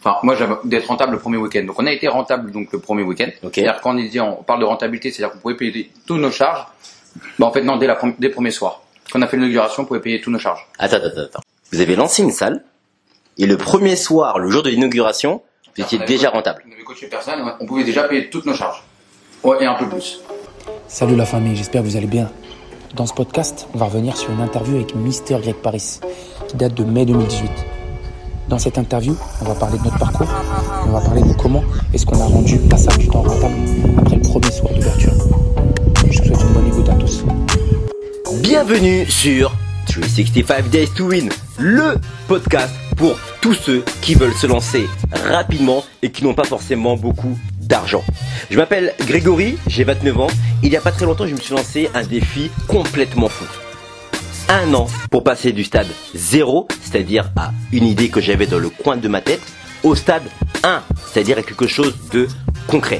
Enfin, moi, j'avais d'être rentable le premier week-end. Donc, on a été rentable donc le premier week-end. C'est-à-dire quand on dit on parle de rentabilité, c'est-à-dire qu'on pouvait payer tous nos charges. Bah, en fait, non, dès la dès le premier soir. Quand on a fait l'inauguration, on pouvait payer tous nos charges. Attends, attends, attends. Vous avez lancé une salle et le premier soir, le jour de l'inauguration, vous étiez déjà rentable. On avait coaché personne, on pouvait déjà payer toutes nos charges. Ouais, et un peu plus. Salut la famille, j'espère que vous allez bien. Dans ce podcast, on va revenir sur une interview avec Mister Greg Paris, qui date de mai 2018. Dans cette interview, on va parler de notre parcours, on va parler de comment est-ce qu'on a rendu salle du temps rentable après le premier soir d'ouverture. Je vous souhaite une bonne écoute à tous. Bienvenue sur 365 Days to Win, le podcast pour tous ceux qui veulent se lancer rapidement et qui n'ont pas forcément beaucoup d'argent. Je m'appelle Grégory, j'ai 29 ans. Il n'y a pas très longtemps, je me suis lancé un défi complètement fou. Un an pour passer du stade 0, c'est-à-dire à une idée que j'avais dans le coin de ma tête, au stade 1, c'est-à-dire à quelque chose de concret.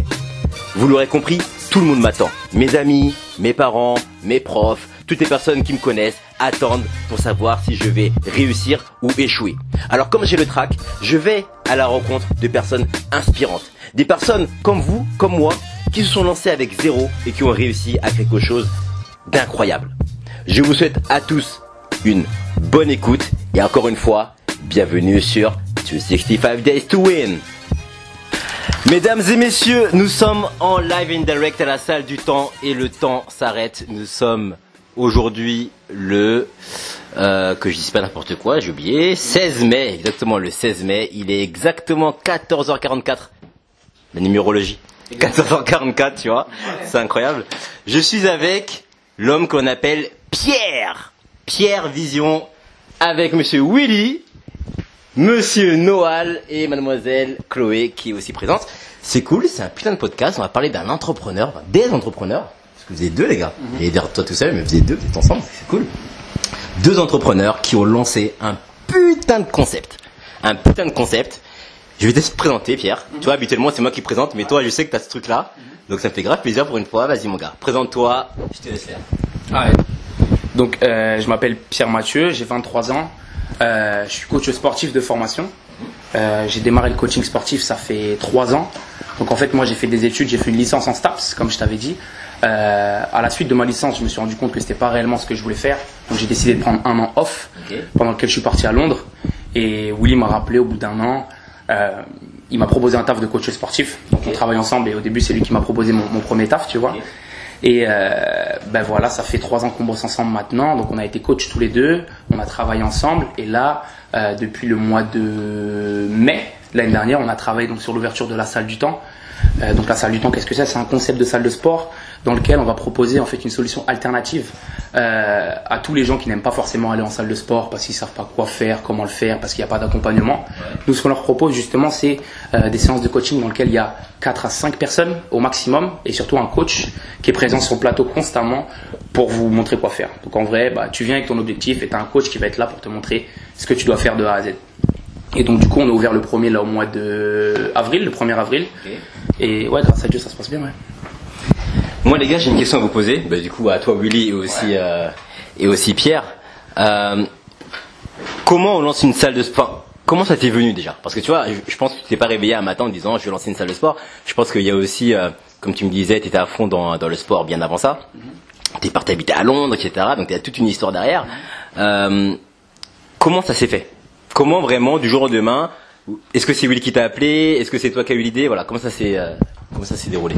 Vous l'aurez compris, tout le monde m'attend. Mes amis, mes parents, mes profs, toutes les personnes qui me connaissent attendent pour savoir si je vais réussir ou échouer. Alors comme j'ai le track, je vais à la rencontre de personnes inspirantes. Des personnes comme vous, comme moi, qui se sont lancées avec zéro et qui ont réussi à quelque chose d'incroyable. Je vous souhaite à tous une bonne écoute et encore une fois, bienvenue sur 265 Days to Win. Mesdames et messieurs, nous sommes en live and direct à la salle du temps et le temps s'arrête. Nous sommes aujourd'hui le euh, que je dise pas n'importe quoi, j'ai oublié, 16 mai, exactement le 16 mai, il est exactement 14h44. La numérologie. 14h44, tu vois. C'est incroyable. Je suis avec l'homme qu'on appelle Pierre. Pierre Vision avec monsieur Willy Monsieur Noal et Mademoiselle Chloé qui est aussi présente. C'est cool, c'est un putain de podcast. On va parler d'un entrepreneur, enfin, des entrepreneurs. Parce que vous êtes deux, les gars. Et dire toi tout seul, mais vous êtes deux, vous êtes ensemble, c'est cool. Deux entrepreneurs qui ont lancé un putain de concept. Un putain de concept. Je vais te présenter, Pierre. Tu vois, habituellement, c'est moi qui présente, mais toi, je sais que tu as ce truc-là. Donc, ça me fait grave plaisir pour une fois. Vas-y, mon gars. Présente-toi. Je te laisse faire. Ah ouais. Donc, euh, je m'appelle Pierre Mathieu, j'ai 23 ans. Euh, je suis coach sportif de formation. Euh, j'ai démarré le coaching sportif, ça fait 3 ans. Donc, en fait, moi, j'ai fait des études, j'ai fait une licence en STAPS, comme je t'avais dit. À la suite de ma licence, je me suis rendu compte que c'était pas réellement ce que je voulais faire. Donc, j'ai décidé de prendre un an off, pendant lequel je suis parti à Londres. Et Willy m'a rappelé au bout d'un an. Euh, il m'a proposé un taf de coach sportif. Donc, on travaille ensemble. Et au début, c'est lui qui m'a proposé mon, mon premier taf, tu vois. Et euh, ben voilà, ça fait trois ans qu'on bosse ensemble maintenant. Donc on a été coach tous les deux, on a travaillé ensemble. Et là, euh, depuis le mois de mai l'année dernière, on a travaillé donc sur l'ouverture de la salle du temps. Euh, donc la salle du temps, qu'est-ce que c'est? C'est un concept de salle de sport dans lequel on va proposer en fait une solution alternative euh, à tous les gens qui n'aiment pas forcément aller en salle de sport parce qu'ils savent pas quoi faire, comment le faire, parce qu'il n'y a pas d'accompagnement. Nous, ce qu'on leur propose justement, c'est euh, des séances de coaching dans lesquelles il y a 4 à 5 personnes au maximum et surtout un coach qui est présent sur le plateau constamment pour vous montrer quoi faire. Donc en vrai, bah, tu viens avec ton objectif et tu as un coach qui va être là pour te montrer ce que tu dois faire de A à Z. Et donc du coup, on a ouvert le premier là au mois de avril, le 1er avril. Et ouais, grâce à Dieu, ça se passe bien, ouais. Moi, les gars, j'ai une question à vous poser. Bah, du coup, à toi, Willy, et aussi, euh, et aussi Pierre. Euh, comment on lance une salle de sport? Comment ça t'est venu déjà? Parce que tu vois, je, je pense que tu t'es pas réveillé un matin en disant je vais lancer une salle de sport. Je pense qu'il y a aussi, euh, comme tu me disais, tu étais à fond dans, dans le sport bien avant ça. Tu es parti habiter à Londres, etc. Donc il y a toute une histoire derrière. Euh, comment ça s'est fait? Comment vraiment, du jour au lendemain Est-ce que c'est Willy qui t'a appelé Est-ce que c'est toi qui as eu l'idée Voilà, comment ça s'est euh, comment ça s'est déroulé?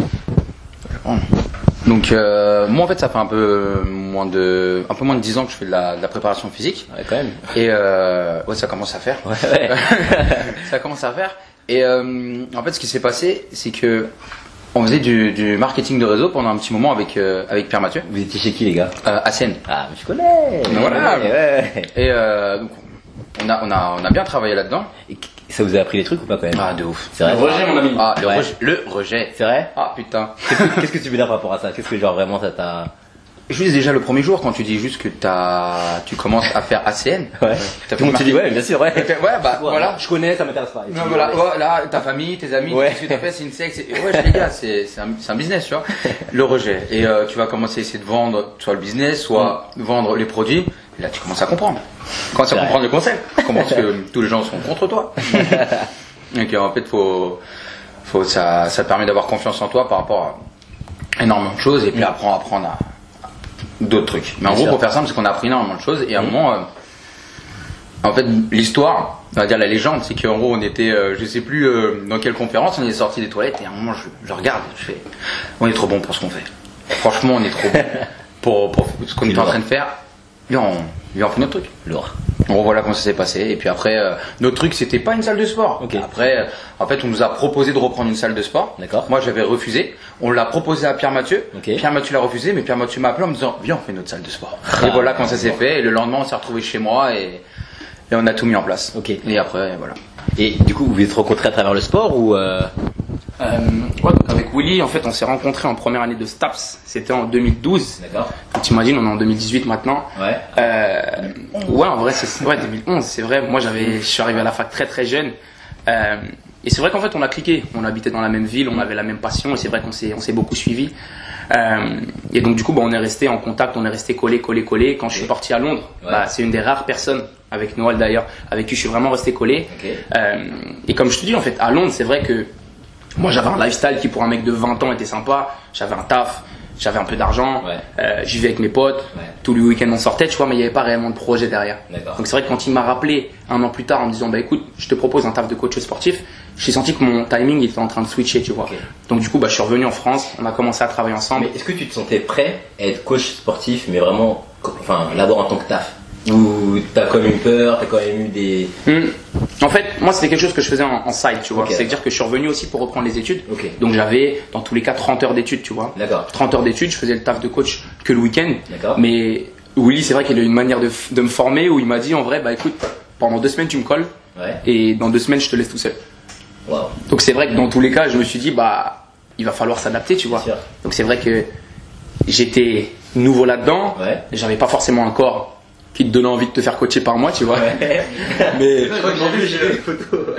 Donc euh, moi en fait ça fait un peu moins de un peu moins de 10 ans que je fais de la, de la préparation physique Ouais, quand même. et euh, ouais ça commence à faire Ouais, ouais. ça commence à faire et en fait ce qui s'est passé c'est que on faisait du, du marketing de réseau pendant un petit moment avec euh, avec Pierre Mathieu Vous étiez chez qui, les gars? Euh, à Seine Ah, mais je connais. Voilà. Ouais. et euh, donc on a on a on a bien travaillé là-dedans Et ça vous a appris des trucs ou pas quand même? Ah de ouf C'est vrai. Le rejet, mon ami. ah le Ouais. rejet le rejet C'est vrai? Ah putain Qu'est-ce que- Qu'est-ce que tu veux dire par rapport à ça? Qu'est-ce que genre vraiment ça t'a juste déjà le premier jour quand tu dis juste que t'as tu commences à faire ACN Ouais. T'as Tout le monde te dit ouais, bien sûr, ouais. ouais bah voilà Je connais, ça m'intéresse pas. Non, voilà, ouais. voilà, ta famille, tes amis, Ouais. tout ce que tu fait, c'est une Ouais, les gars, c'est c'est un, c'est un business, tu vois. Le rejet. Et euh, tu vas commencer à essayer de vendre soit le business, soit vendre les produits. Et là, tu commences à comprendre. Tu commences à comprendre le concept. Tu comprends que tous les gens sont contre toi. Donc en fait, faut, faut, ça, ça te permet d'avoir confiance en toi par rapport à énormément de choses et puis après apprendre à, d'autres trucs. Mais en gros, pour faire simple, c'est qu'on a appris énormément de choses et à un moment, euh, en fait, l'histoire, on va dire la légende, c'est qu'en gros, on était, euh, je sais plus euh, dans quelle conférence, on est sorti des toilettes et à un moment, je, je regarde, je fais, on est trop bon pour ce qu'on fait. Franchement, on est trop bon pour, pour ce qu'on est en train de faire. Viens, on, fait notre truc. Lourd. Gros, voilà comment ça s'est passé. Et puis après, euh, notre truc, c'était pas une salle de sport. Après, euh, en fait, on nous a proposé de reprendre une salle de sport. D'accord. Moi, j'avais refusé. On l'a proposé à Pierre Mathieu. Pierre Mathieu l'a refusé, mais Pierre Mathieu m'a appelé en me disant, viens, on fait notre salle de sport. Ah. et voilà comment ça s'est fait. Et le lendemain, on s'est retrouvé chez moi et, et on a tout mis en place. Ok. Et après, voilà. Et du coup, vous vous êtes rencontrés à travers le sport ou euh, Euh, ouais, donc avec Willy, en fait, on s'est rencontrés en première année de STAPS. C'était en 2012. D'accord. T'imagines, on est en 2018 maintenant. Ouais. Euh, ouais, en vrai, c'est ouais, 2011, c'est vrai. Moi, j'avais, je suis arrivé à la fac très très jeune. Euh, et c'est vrai qu'en fait, on a cliqué. On habitait dans la même ville, on avait la même passion, et c'est vrai qu'on s'est, on s'est beaucoup suivi. Euh, et donc, du coup, bah, on est resté en contact, on est resté collé, collé, collé. Quand je suis parti à Londres, Ouais. bah, c'est une des rares personnes, avec Noël d'ailleurs, avec qui je suis vraiment resté collé. Euh, et comme je te dis, en fait, à Londres, c'est vrai que moi, j'avais un lifestyle qui, pour un mec de 20 ans, était sympa. J'avais un taf, j'avais un peu d'argent, Ouais. euh, j'y vais avec mes potes. Ouais. Tous les week-ends, on sortait, tu vois, mais il n'y avait pas réellement de projet derrière. Donc c'est vrai que quand il m'a rappelé un an plus tard en me disant, bah écoute, je te propose un taf de coach sportif, j'ai senti que mon timing était en train de switcher, tu vois. Donc du coup, bah, je suis revenu en France, on a commencé à travailler ensemble. Mais est-ce que tu te sentais prêt à être coach sportif, mais vraiment, enfin, là-bas en tant que taf? Ou t'as quand même eu peur, t'as quand même eu des. Hmm. En fait, moi, c'était quelque chose que je faisais en, en side, tu vois. C'est-à-dire que je suis revenu aussi pour reprendre les études. Donc j'avais, dans tous les cas, 30 heures d'études, tu vois. D'accord. 30 heures d'études, je faisais le taf de coach que le week-end. D'accord. Mais Willy, c'est vrai qu'il a eu une manière de, me former où il m'a dit en vrai, bah écoute, pendant deux semaines tu me colles Ouais. et dans deux semaines je te laisse tout seul. Waouh. Donc c'est vrai que dans tous les cas, je me suis dit bah il va falloir s'adapter, tu vois. Donc c'est vrai que j'étais nouveau là-dedans. Ouais. J'avais pas forcément un corps qui te donnait envie de te faire coacher par moi, tu vois. Ouais.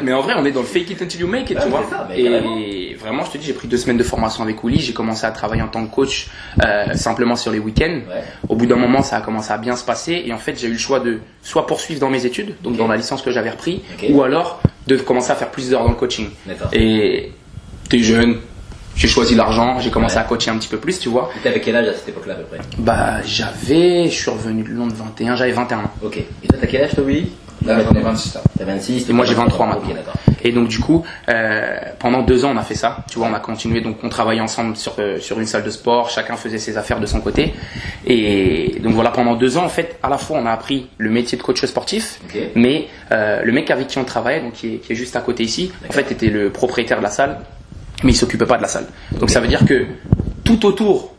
Mais en vrai, on est dans le fake it until you make it, Ouais, tu vois. ça, carrément. et vraiment, je te dis, j'ai pris deux semaines de formation avec Willy. J'ai commencé à travailler en tant que coach euh, simplement sur les week-ends. Ouais. Au bout d'un moment, ça a commencé à bien se passer. Et en fait, j'ai eu le choix de soit poursuivre dans mes études, donc dans la licence que j'avais repris, ou alors de commencer à faire plus d'heures dans le coaching. Et t'es jeune, j'ai choisi l'argent, j'ai commencé Ouais. à coacher un petit peu plus, tu vois. T'avais quel âge à cette époque-là à peu près Bah, j'avais, je suis revenu de Londres 21, j'avais 21 ans. Ok. Et toi, t'as quel âge toi, Willy? Là, j'en ai 26 là. T'as 26 Et moi, j'ai 23 maintenant. Ok, d'accord. Et donc du coup, euh, pendant deux ans, on a fait ça. Tu vois, on a continué. Donc on travaillait ensemble sur euh, sur une salle de sport. Chacun faisait ses affaires de son côté. Et donc voilà, pendant deux ans, en fait, à la fois, on a appris le métier de coach sportif, Ok. mais euh, le mec avec qui on travaillait, donc qui est, qui est juste à côté ici, en fait, était le propriétaire de la salle, mais il s'occupait pas de la salle. Donc ça veut dire que tout autour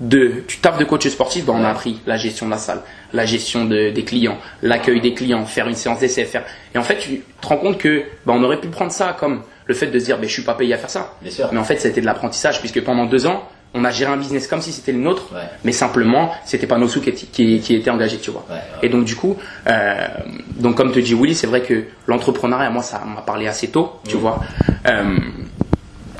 de du taf de coach sportif, ben, on a appris la gestion de la salle, la gestion de- des clients, l'accueil des clients, faire une séance d'essai, faire. Et en fait, tu te rends compte que ben, on aurait pu prendre ça comme le fait de se dire, ben, je suis pas payé à faire ça. Bien sûr. Mais en fait, ça a été de l'apprentissage puisque pendant deux ans, on a géré un business comme si c'était le nôtre, Ouais. mais simplement, c'était pas nos sous qui, étaient- qui, qui étaient engagés, tu vois. Ouais, ouais. Et donc du coup, euh, donc comme te dit Willy, c'est vrai que l'entrepreneuriat, moi, ça m'a parlé assez tôt, tu Mmh. vois. Euh,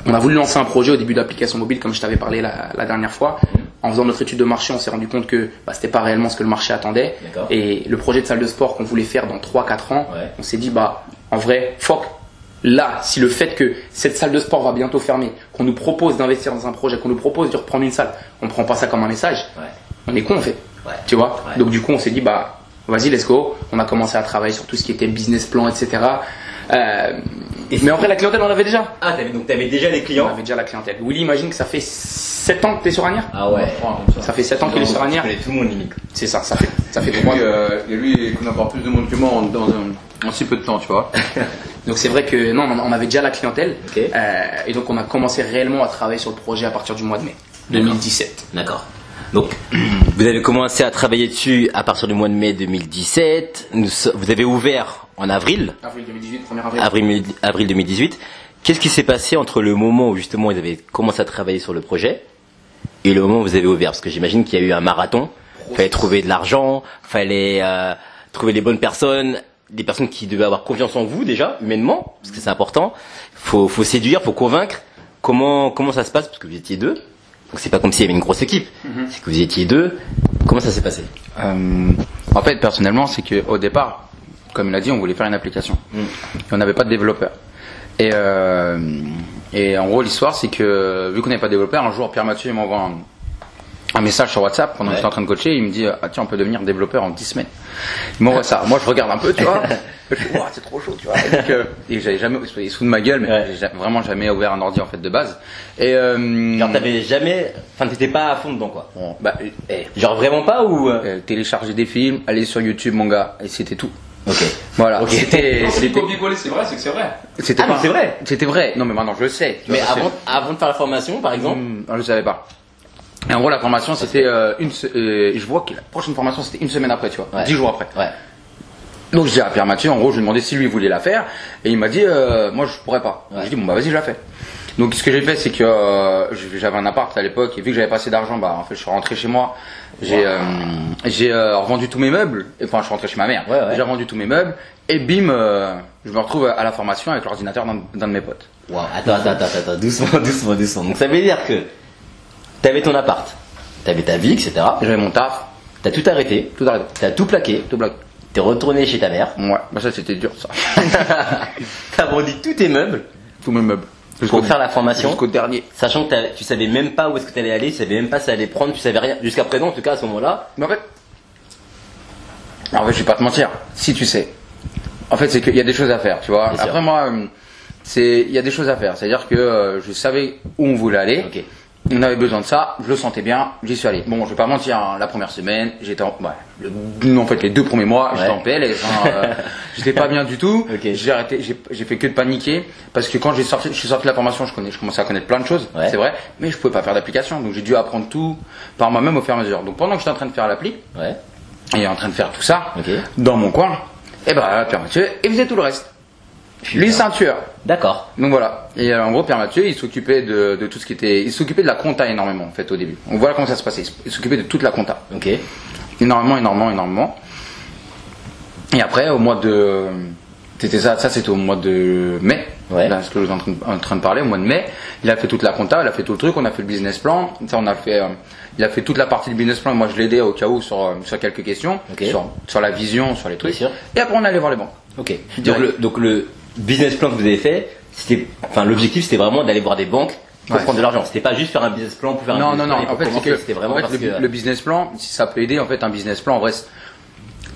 on a voulu lancer un projet au début d'application mobile, comme je t'avais parlé la, la dernière fois. En faisant notre étude de marché, on s'est rendu compte que bah, c'était pas réellement ce que le marché attendait. Et le projet de salle de sport qu'on voulait faire dans 3-4 ans, Ouais. on s'est dit, bah, en vrai, fuck. Là, si le fait que cette salle de sport va bientôt fermer, qu'on nous propose d'investir dans un projet, qu'on nous propose de reprendre une salle, on prend pas ça comme un message. Ouais. On est con en fait. Ouais. Tu vois? Donc du coup, on s'est dit, bah, vas-y, let's go. On a commencé à travailler sur tout ce qui était business plan, etc. Euh, mais en vrai, la clientèle, on l'avait déjà. Ah, t'avais, donc t'avais déjà les On clients avait déjà la clientèle. Willy, imagine que ça fait 7 ans que t'es sur Anières Ah ouais. Ça fait 7 ans qu'il est sur connais tout le monde limite. C'est ça, ça fait, ça fait Et 3 lui, euh, et lui, il connaît encore plus de monde que moi en, dans un, en si peu de temps, tu vois. Donc c'est vrai que non, on avait déjà la clientèle. Ok. Euh, et donc on a commencé réellement à travailler sur le projet à partir du mois de mai 2017. D'accord. Donc, vous avez commencé à travailler dessus à partir du mois de mai 2017. Nous so- vous avez ouvert en avril, Avril 2018, 1er avril. avril, avril 2018. Qu'est-ce qui s'est passé entre le moment où justement vous avez commencé à travailler sur le projet et le moment où vous avez ouvert? Parce que j'imagine qu'il y a eu un marathon. Fallait trouver de l'argent, fallait euh, trouver les bonnes personnes, des personnes qui devaient avoir confiance en vous déjà, humainement, parce que c'est important. Faut, faut séduire, faut convaincre. Comment, comment ça se passe? Parce que vous étiez deux. Donc c'est pas comme s'il y avait une grosse équipe. C'est que vous étiez deux. Comment ça s'est passé? Euh, en fait, personnellement, c'est qu'au départ, comme il a dit, on voulait faire une application. Mm. Et on n'avait pas de développeur. Et, euh, et en gros, l'histoire, c'est que vu qu'on n'est pas développeur, un jour, Pierre Mathieu m'envoie un, un message sur WhatsApp pendant que j'étais en train de coacher. Il me dit ah, Tiens, on peut devenir développeur en 10 semaines. Il m'envoie ça. Moi, je regarde un peu, tu vois. Je fais, Ouah, c'est trop chaud, tu vois. Et, donc, euh, et j'avais jamais, il se fout de ma gueule, mais Ouais. j'ai ja- vraiment jamais ouvert un ordi en fait de base. Et euh, Genre t'avais jamais, enfin t'étais pas à fond dedans quoi. bon, bah, eh, Genre vraiment pas ou euh, euh, télécharger des films, aller sur YouTube, mon gars, et c'était tout. Ok. Voilà. Ok. C'était, c'était, copier-coller, c'est vrai, c'est que c'est vrai. c'était Ah, pas- c'est vrai. C'était vrai. Non, mais maintenant je le sais. Mais vois, avant, avant de faire la formation par exemple? Hmm, je le savais pas. Et en gros, la formation, c'était euh, une. se- euh, je vois que la prochaine formation, c'était une semaine après, tu vois, Ouais. dix jours après. Ouais. Donc je dis à Pierre Mathieu, en gros, je lui ai demandé si lui voulait la faire, et il m'a dit, euh, moi, je pourrais pas. Ouais. Je dis bon bah vas-y, je la fais. Donc ce que j'ai fait, c'est que euh, j'avais un appart à l'époque, et vu que j'avais pas assez d'argent, bah en fait, je suis rentré chez moi. J'ai euh, j'ai euh, revendu tous mes meubles. Enfin, je suis rentré chez ma mère. Ouais, ouais. J'ai revendu tous mes meubles, et bim, euh, je me retrouve à la formation avec l'ordinateur d'un d'un de mes potes. Wow. Attends, attends, attends, attends, doucement, doucement, doucement. Donc ça veut dire que t'avais ton appart, t'avais ta vie, etc. J'avais mon taf, T'as tout arrêté, tout arrêté, t'as tout plaqué, tout bloqué. t'es retourné chez ta mère, Ouais, bah ça c'était dur ça. t'as vendu tous tes meubles tous mes meubles. pour faire la formation, Jusqu'au dernier. sachant que tu savais même pas où est-ce que t'allais aller, tu savais même pas si ça allait prendre, tu savais rien. Jusqu'à présent, en tout cas à ce moment-là. Mais en fait, en fait, je vais pas te mentir. Si tu sais, en fait, c'est qu'il y a des choses à faire, tu vois. Bien sûr. Après moi, euh, c'est, il y a des choses à faire. C'est-à-dire que euh, je savais où on voulait aller. On avait besoin de ça. Je le sentais bien. J'y suis allé. Bon, je vais pas mentir. hein, la première semaine, j'étais en, ouais, le- en fait, les deux premiers mois, j'étais Ouais. en PLS. Hein, euh, j'étais pas bien du tout. J'ai arrêté. J'ai, fait que de paniquer parce que quand j'ai sorti, je suis sorti de la formation, je connais, je commençais à connaître plein de choses. Ouais. C'est vrai. Mais je pouvais pas faire d'application. Donc j'ai dû apprendre tout par moi-même au fur et à mesure. Donc pendant que j'étais en train de faire l'appli, et en train de faire tout ça dans mon coin, et ben Pierre Mathieu, il faisait tout le reste. Lui, c'est un tueur. D'accord. Donc voilà. Et euh, en gros, Pierre Mathieu, il s'occupait de, de tout ce qui était. Il s'occupait de la compta énormément, en fait, au début. On voit comment ça se passait. Il s'occupait de toute la compta. Ok. Énormément, énormément, énormément. Et après, au mois de. C'était ça, ça c'était au mois de mai. Ouais. Là, ce que je suis en train, de, en train de parler, au mois de mai. Il a fait toute la compta, il a fait tout le truc, on a fait le business plan. Ça, on a fait. euh, il a fait toute la partie du business plan. Moi, je l'aidais au cas où sur, euh, sur quelques questions. Sur, sur la vision, sur les trucs. Et après, on allait voir les banques. Ok. Donc Direct. le, donc le business plan que vous avez fait, c'était, enfin l'objectif c'était vraiment d'aller voir des banques pour Ouais. prendre de l'argent. C'était pas juste faire un business plan pour faire un business non, plan non. En fait, c'est commencer, que c'était vraiment en fait, parce le, que le business plan, si ça peut aider, en fait, un business plan, en vrai,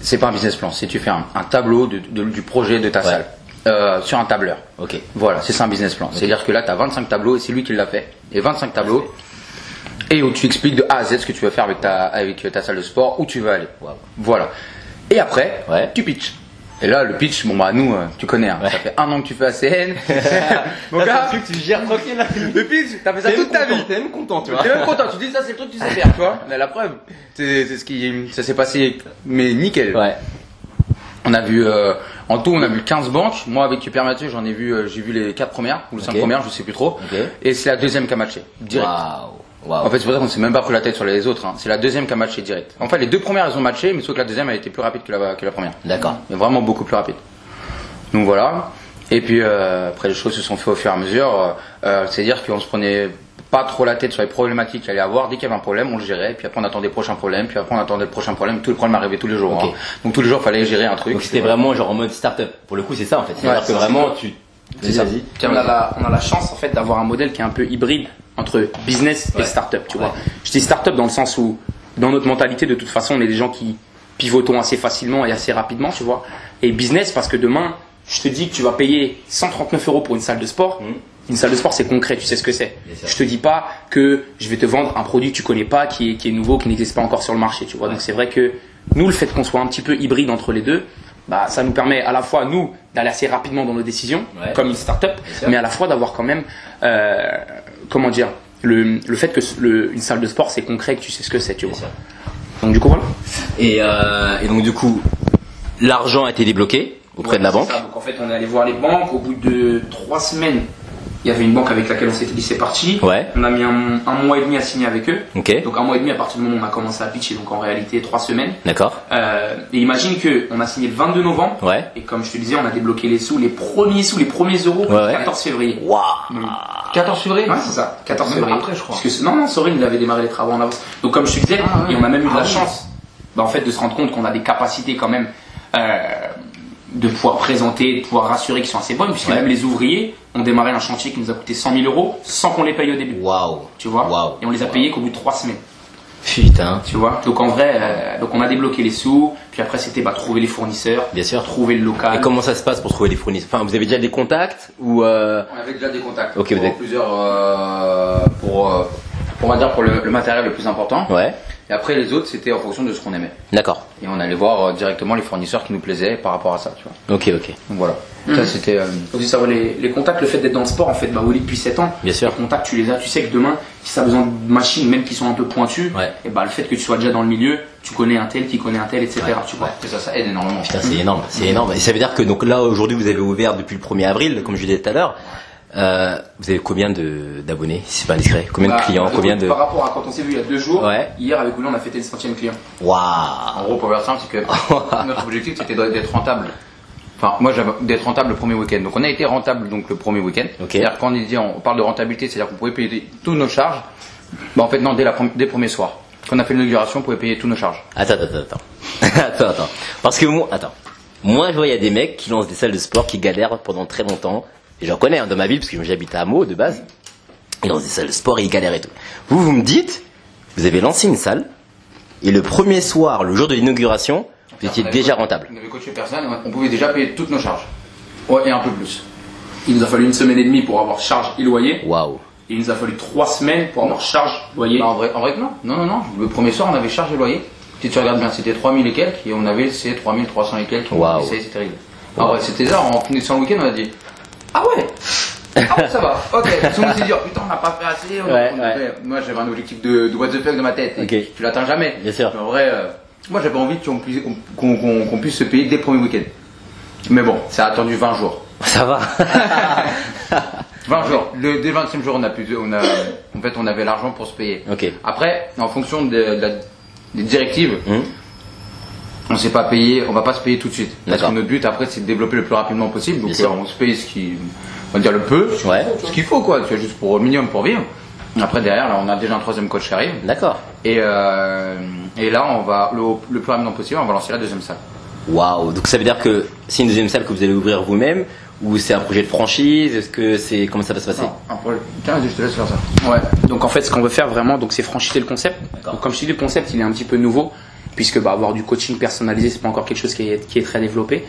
c'est- pas un business plan. C'est tu fais un, un tableau de- de- du projet de ta Ouais. salle euh, sur un tableur. Ok. Voilà, c'est ça un business plan. C'est-à-dire que là, tu as 25 tableaux et c'est lui qui l'a fait. Et 25 tableaux. Et où tu expliques de A à Z ce que tu veux faire avec ta, avec ta salle de sport, où tu veux aller. Wow. Voilà. Et après, Ouais. tu pitches. Et là, le pitch, bon bah nous, euh, tu connais, hein, Ouais. ça fait un an que tu fais ACN. Mon gars, que tu gères tranquille le pitch, t'as fait ça toute ta vie. T'es même content, tu vois. T'es même content, tu dis ça c'est le truc que tu sais faire, tu vois. Mais la preuve, c'est ce qui ça s'est passé mais nickel. Ouais. On a vu euh, en tout on a vu 15 banques. Moi avec Pierre Mathieu, j'en ai vu euh, j'ai vu les 4 premières ou les 5 Ok. premières, je sais plus trop. Et c'est la deuxième qui a matché direct. Waouh. En fait, c'est pour ça qu'on s'est même pas pris la tête sur les autres. hein. C'est la deuxième qui a matché direct. En fait, les deux premières elles ont matché, mais sauf que la deuxième a été plus rapide que la, que la première. D'accord. Mais vraiment beaucoup plus rapide. Donc voilà. Et puis euh, après les choses se sont fait au fur et à mesure. Euh, euh, C'est-à-dire qu'on se prenait pas trop la tête sur les problématiques qu'il allait avoir. Dès qu'il y avait un problème, on le gérait. Puis après on attendait le prochain problème. Puis après on attendait le prochain problème. Tout le problème arrivait tous les jours. Hein. Donc tous les jours, il fallait gérer un truc. Donc c'était vraiment genre en mode start-up. Pour le coup, c'est ça en fait. C'est-à-dire Ouais, que vraiment tu. C'est ça. On, a la, on a la chance en fait d'avoir un modèle qui est un peu hybride entre business et startup, tu Ouais. vois. Je dis startup dans le sens où, dans notre mentalité, de toute façon, on est des gens qui pivotons assez facilement et assez rapidement, tu vois. Et business parce que demain, je te dis que tu vas payer 139 euros pour une salle de sport. Mhm. Une salle de sport, c'est concret, tu sais ce que c'est. Je te dis pas que je vais te vendre un produit que tu connais pas, qui est, qui est nouveau, qui n'existe pas encore sur le marché, tu vois. Donc c'est vrai que nous, le fait qu'on soit un petit peu hybride entre les deux, bah, ça nous permet à la fois, nous, d'aller assez rapidement dans nos décisions, Ouais. comme une start-up, mais à la fois d'avoir quand même, euh, comment dire, le, le fait que le- une salle de sport, c'est concret, que tu sais ce que c'est, tu vois. Donc du coup, voilà. Et, euh, et donc du coup, l'argent a été débloqué auprès de la banque. ça. Donc en fait, on est allé voir les banques. Au bout de trois semaines, il y avait une banque avec laquelle on s'était dit c'est parti. Ouais. On a mis un, un mois et demi à signer avec eux. Donc un mois et demi à partir du moment où on a commencé à pitcher, donc en réalité trois semaines. D'accord. Euh, et imagine que on a signé le 22 novembre. Ouais. Et comme je te disais, on a débloqué les sous, les premiers sous, les premiers euros Ouais, le ouais. 14 février. Waouh. 14 février Ouais, c'est ça, 14 Même février. après, je crois. Parce que non, non, Sorel, il avait démarré les travaux en avance. Donc, comme je te disais, Ah, ouais. et on a même eu de Ah, la oui. chance, bah, en fait, de se rendre compte qu'on a des capacités quand même, euh, de pouvoir présenter, de pouvoir rassurer qu'ils sont assez bonnes, puisque Ouais. même les ouvriers ont démarré un chantier qui nous a coûté 100 000 euros sans qu'on les paye au début. Waouh. Tu vois? Waouh. Et on les a payés qu'au bout de trois semaines. Putain. Tu vois? Donc en vrai, euh, donc on a débloqué les sous, puis après c'était bah, trouver les fournisseurs, Bien sûr. trouver le local. Et comment ça se passe pour trouver des fournisseurs? Enfin, vous avez déjà des contacts ou euh... On avait déjà des contacts. Ok, pour vous avez- plusieurs euh, pour, euh, on va dire pour le, le matériel le plus important. Ouais. Et après les autres c'était en fonction de ce qu'on aimait. D'accord. Et on allait voir euh, directement les fournisseurs qui nous plaisaient par rapport à ça, tu vois. Ok, ok. Donc voilà. Mhm. Ça c'était. euh, Aussi savoir les, les contacts, le fait d'être dans le sport, en fait, bah Oli depuis 7 ans, Bien sûr. les contacts tu les as, tu sais que demain, si tu as besoin de machines, même qui sont un peu pointues, Ouais. et bah le fait que tu sois déjà dans le milieu, tu connais un tel qui connaît un tel, etc. Ouais. Tu vois. et ça, ça aide énormément. Putain, c'est énorme, c'est énorme. Et ça veut dire que donc là aujourd'hui vous avez ouvert depuis le 1er avril, comme je disais tout à l'heure. Euh, vous avez combien de d'abonnés Si c'est pas indiscret? Combien Bah, de clients écoute, Combien de Par rapport à quand on s'est vu il y a deux jours, Ouais. hier avec Oli on a fêté le centième client. En Waouh gros, pour faire simple, c'est que notre objectif c'était d'être rentable. Enfin, moi j'avais d'être rentable le premier week-end. Donc on a été rentable donc le premier week-end. Ok. C'est-à-dire quand on dit on parle de rentabilité, c'est-à-dire qu'on pouvait payer tous nos charges. Bah en fait non, dès, la, dès le premier soir. Quand on a fait l'inauguration, on pouvait payer tous nos charges. Attends, attends, attends. attends, attends. Parce que moi, attends. Moi, je vois, il y a des mecs qui lancent des salles de sport qui galèrent pendant très longtemps. Et j'en connais hein, dans ma ville, parce que j'habite à Hameau de base. Ils lancent des salles de sport et ils galèrent et tout. Vous, vous me dites, vous avez lancé une salle, et le premier soir, le jour de l'inauguration, vous étiez déjà rentable. On avait coaché personne, et on pouvait déjà payer toutes nos charges. Ouais, et un peu plus. Il nous a fallu une semaine et demie pour avoir charge et loyer, Waouh. et il nous a fallu trois semaines pour avoir charge, loyer. Non, en vrai, en vrai que non. Non, non, non. Le premier soir, on avait charge et loyer. Si tu regardes bien, c'était 3000 et quelques, et on avait ces 3300 et quelques. Waouh. Et C'était terrible. Ah ouais, c'était ça. En finissant le week-end, on a dit Ah ouais Ah ouais, ça va, ok. Le monde s'est dit, oh, putain, on n'a pas fait assez. on- Ouais, on ouais. fait- Moi, j'avais un objectif de, de what the fuck dans ma tête. et Ok. Tu l'atteins jamais. Bien sûr. Mais en vrai, euh, moi, j'avais envie qu'on puisse, qu'on- qu'on- qu'on puisse se payer dès le premier week-end. Mais bon, ça a attendu 20 jours. Ça va. 20 jours. Le, dès le 25e jour, on a pu, on a, en fait, on avait l'argent pour se payer. Après, en fonction de, de la- des directives, Hum. On s'est pas payé, on va pas se payer tout de suite. Parce que notre but après, c'est de développer le plus rapidement possible. Donc, euh, on se paye ce qui, on va dire le peu, Ouais. ce qu'il faut quoi, vois, juste pour au minimum pour vivre. Après derrière, là, on a déjà un troisième coach qui arrive. D'accord. Et, euh, et là, on va le, le plus rapidement possible, on va lancer la deuxième salle. Waouh. Donc ça veut dire que c'est une deuxième salle que vous allez ouvrir vous-même, ou c'est un projet de franchise? Est-ce que c'est comment ça va se passer? Après, tiens, je te laisse faire ça. Ouais. Donc en fait, ce qu'on veut faire vraiment, donc c'est franchiser le concept. Donc comme je te dis, le concept, il est un petit peu nouveau, puisque bah, avoir du coaching personnalisé, c'est pas encore quelque chose qui est, qui est très développé.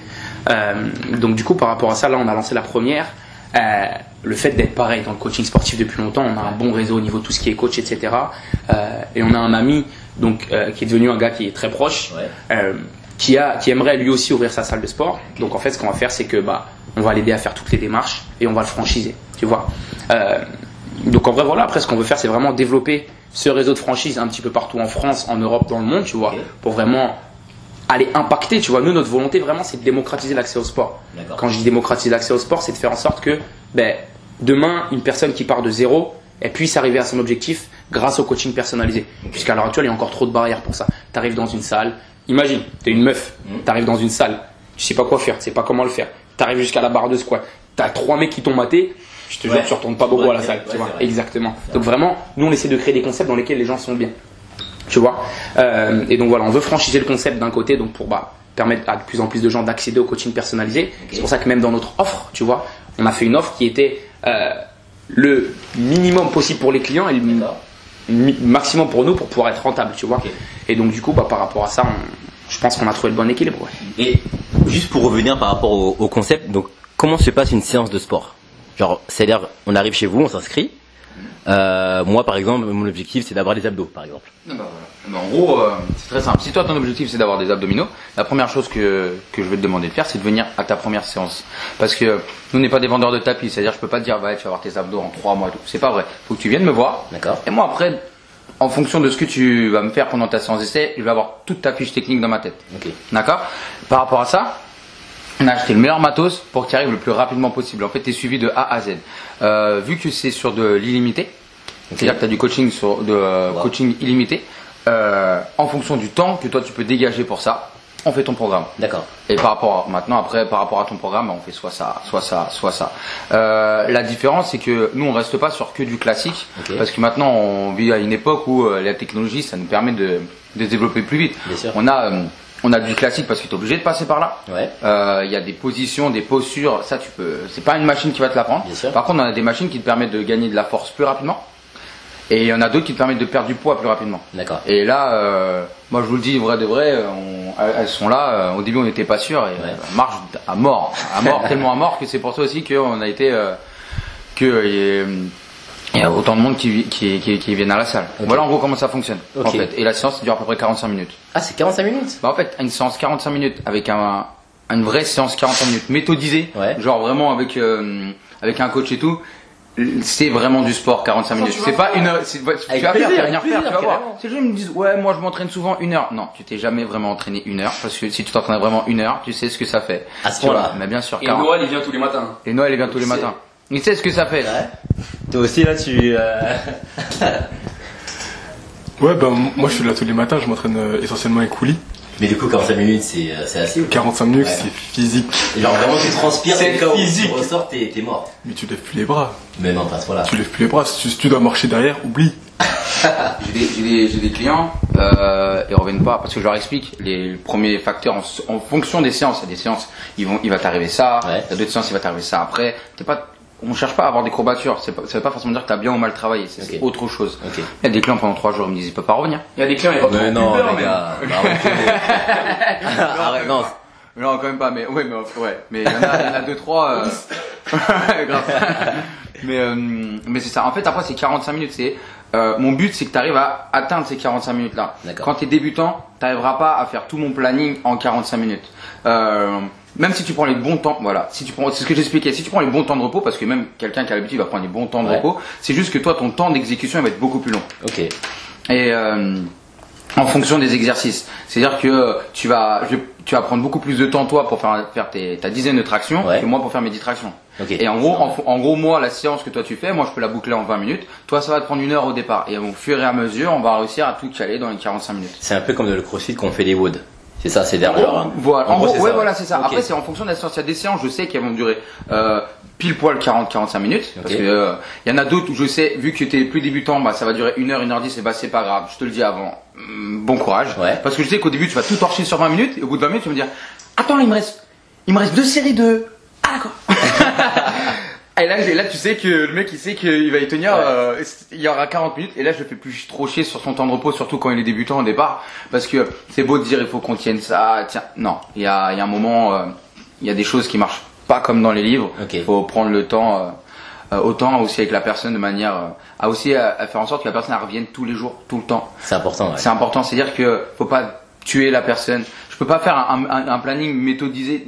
Euh, donc du coup, par rapport à ça, là, on a lancé la première. Euh, le fait d'être pareil dans le coaching sportif depuis longtemps, on a un bon réseau au niveau de tout ce qui est coach, etc. Euh, et on a un ami donc qui est devenu un gars qui est très proche, Ouais. qui a, qui aimerait lui aussi ouvrir sa salle de sport. Donc en fait, ce qu'on va faire, c'est que bah, on va l'aider à faire toutes les démarches et on va le franchiser, tu vois. Donc en vrai, voilà. Après, ce qu'on veut faire, c'est vraiment développer ce réseau de franchise un petit peu partout en France, en Europe, dans le monde, tu vois, pour vraiment aller impacter, tu vois. Nous, notre volonté vraiment, c'est de démocratiser l'accès au sport. Quand je dis démocratiser l'accès au sport, c'est de faire en sorte que, ben, demain, une personne qui part de zéro, elle puisse arriver à son objectif grâce au coaching personnalisé. Puisqu'à l'heure actuelle, il y a encore trop de barrières pour ça. Tu arrives dans une salle, imagine, tu es une meuf, tu arrives dans une salle, tu sais pas quoi faire, tu sais pas comment le faire. Tu arrives jusqu'à la barre de squat, tu as trois mecs qui t'ont maté, je te Ouais. jure, tu retournes pas beaucoup Ouais, à la salle. tu vois. vrai. Exactement. Donc vraiment, nous, on essaie de créer des concepts dans lesquels les gens sont bien. Tu vois Euh, Et donc voilà, on veut franchiser le concept d'un côté, donc pour bah, permettre à de plus en plus de gens d'accéder au coaching personnalisé. C'est pour ça que même dans notre offre, tu vois, on a fait une offre qui était euh, le minimum possible pour les clients et le maximum pour nous pour pouvoir être rentable, tu vois. Et donc du coup, bah, par rapport à ça, on- je pense qu'on a trouvé le bon équilibre. ouais. Et juste pour revenir par rapport au, au concept, donc comment se passe une séance de sport? Genre, c'est-à-dire, on arrive chez vous, on s'inscrit. Euh, moi, par exemple, mon objectif, c'est d'avoir des abdos, par exemple. Non, bah, voilà. En gros, euh, c'est très simple. Si toi, ton objectif, c'est d'avoir des abdominaux, la première chose que, que je vais te demander de faire, c'est de venir à ta première séance. Parce que euh, nous, on n'est pas des vendeurs de tapis. C'est-à-dire, je peux pas te dire, ouais, tu vas avoir tes abdos en trois mois et tout. C'est pas vrai. Faut que tu viennes me voir. D'accord. Et moi, après, en fonction de ce que tu vas me faire pendant ta séance d'essai, je vais avoir toute ta fiche technique dans ma tête. Ok. D'accord? Par rapport à ça, on a acheté le meilleur matos pour que tu arrives le plus rapidement possible. En fait, tu es suivi de A à Z. Euh, vu que c'est sur de l'illimité, c'est-à-dire que tu as du coaching, sur, de, euh, Wow. coaching illimité, euh, en fonction du temps que toi tu peux dégager pour ça, on fait ton programme. D'accord. Et par rapport à- maintenant après par rapport à ton programme, on fait soit ça, soit ça, soit ça. Euh, la différence c'est que nous on reste pas sur que du classique parce que maintenant on vit à une époque où la technologie ça nous permet de, de se développer plus vite. Bien sûr. On a on a du classique parce que tu es obligé de passer par là. Ouais. Euh, Il y a des positions, des postures, ça tu peux. C'est pas une machine qui va te l'apprendre. Par contre, on a des machines qui te permettent de gagner de la force plus rapidement. Et il y en a d'autres qui te permettent de perdre du poids plus rapidement. D'accord. Et là, euh, moi je vous le dis vrai de vrai, on- elles sont là. euh, Au début, on n'était pas sûr et Ouais. elles marchent à mort, à mort, tellement à mort que c'est pour ça aussi qu'on a été que il y a autant de monde qui, qui, qui, qui viennent à la salle. Ok. Voilà en gros comment ça fonctionne. Ok. En fait. Et la séance dure à peu près 45 minutes. Ah, c'est 45 minutes? Bah en fait, une séance 45 minutes avec un, une vraie séance 45 minutes méthodisée, Ouais. genre vraiment avec euh, avec un coach et tout. C'est vraiment du sport 45 minutes. tu C'est vas pas une heure. c'est- Tu vas faire, plaisir, tu vas rien faire, tu vas voir. les gens ils me disent ouais moi je m'entraîne souvent une heure. Non, tu t'es jamais vraiment entraîné une heure parce que si tu t'entraînes vraiment une heure, tu sais ce que ça fait. À ce point-là. Mais bien sûr, Et carrément. Noël, il vient tous les matins. Et Noël il vient tous les matins. Il sait ce que ça fait. Ouais. Toi aussi, là, tu. euh, Ouais, ben moi je suis là tous les matins, je m'entraîne euh, essentiellement avec Kouli. Mais du coup, 45 minutes, c'est euh, c'est assez. 45 minutes, Ouais. c'est physique. Genre, vraiment, tu transpires, C'est et quand physique. tu ressors, t'es t'es mort. Mais tu lèves plus les bras. Mais non, pas à ce point-là. Tu lèves plus les bras. Si tu, si tu dois marcher derrière, oublie. J'ai des, j'ai des- j'ai des clients, euh, ils reviennent pas parce que je leur explique les premiers facteurs en, en fonction des séances. Il y a des séances, ils vont, il va t'arriver ça. Ouais. Il y a d'autres séances, il va t'arriver ça après. T'es pas, on cherche pas à avoir des courbatures. C'est pas, ça veut pas forcément dire que t'as bien ou mal travaillé. C'est autre chose. Il y a des clients pendant trois jours, ils me disent, il peut pas revenir. Il y a des clients, ils retrouvent Mais non, les gars. arrêtez. Arrête, non. Non, quand même pas, mais ouais, mais ouais, mais il y en a, il y en a deux trois. euh, grave. mais euh, mais c'est ça. En fait, après c'est 45 minutes. C'est euh, mon but, c'est que tu arrives à atteindre ces 45 minutes là. Quand tu es débutant, tu n'arriveras pas à faire tout mon planning en 45 minutes. Euh, même si tu prends les bons temps, voilà. Si tu prends, c'est ce que j'expliquais. Si tu prends les bons temps de repos, parce que même quelqu'un qui a l'habitude va prendre les bons temps de Ouais. repos, c'est juste que toi, ton temps d'exécution va être beaucoup plus long Ok. et euh, en fonction des exercices. C'est-à-dire que tu vas, je- tu vas prendre beaucoup plus de temps toi pour faire, faire tes, ta dizaine de tractions Ouais. que moi pour faire mes 10 tractions. Ok. Et en gros, en, gros, moi, la séance que toi tu fais, moi je peux la boucler en 20 minutes. Toi, ça va te prendre une heure au départ. Et au fur et à mesure, on va réussir à tout caler dans les 45 minutes. C'est un peu comme dans le crossfit qu'on fait des woods. C'est ça, c'est derrière. genre, hein. Voilà, En en gros, gros, c'est ouais, ça. voilà, c'est ça. Après, c'est en fonction de la séance. Il y a des séances, je sais qu'elles vont durer euh, pile poil 40-45 minutes. Parce que euh, il y en a d'autres où je sais, vu que tu es plus débutant, bah, ça va durer 1 heure, 1 heure 10 et bah c'est pas grave. Je te le dis avant. Hum, Bon courage. Ouais. Parce que je sais qu'au début, tu vas tout torcher sur 20 minutes et au bout de 20 minutes, tu vas me dire Attends, il me reste, il me reste deux séries de. Ah d'accord. Et là, là, tu sais que le mec, il sait qu'il va y tenir. Ouais. euh, il y aura 40 minutes. Et là, je le fais plus trop chier sur son temps de repos, surtout quand il est débutant au départ, parce que c'est beau de dire il faut qu'on tienne ça. Tiens, non, il y a, il y a un moment, euh, il y a des choses qui marchent pas comme dans les livres. Il faut prendre le temps. euh, autant aussi avec la personne de manière à aussi à, à faire en sorte que la personne revienne tous les jours, tout le temps. C'est important, ouais. C'est important, c'est-à-dire que faut pas tuer la personne. Je peux pas faire un, un- un planning méthodisé,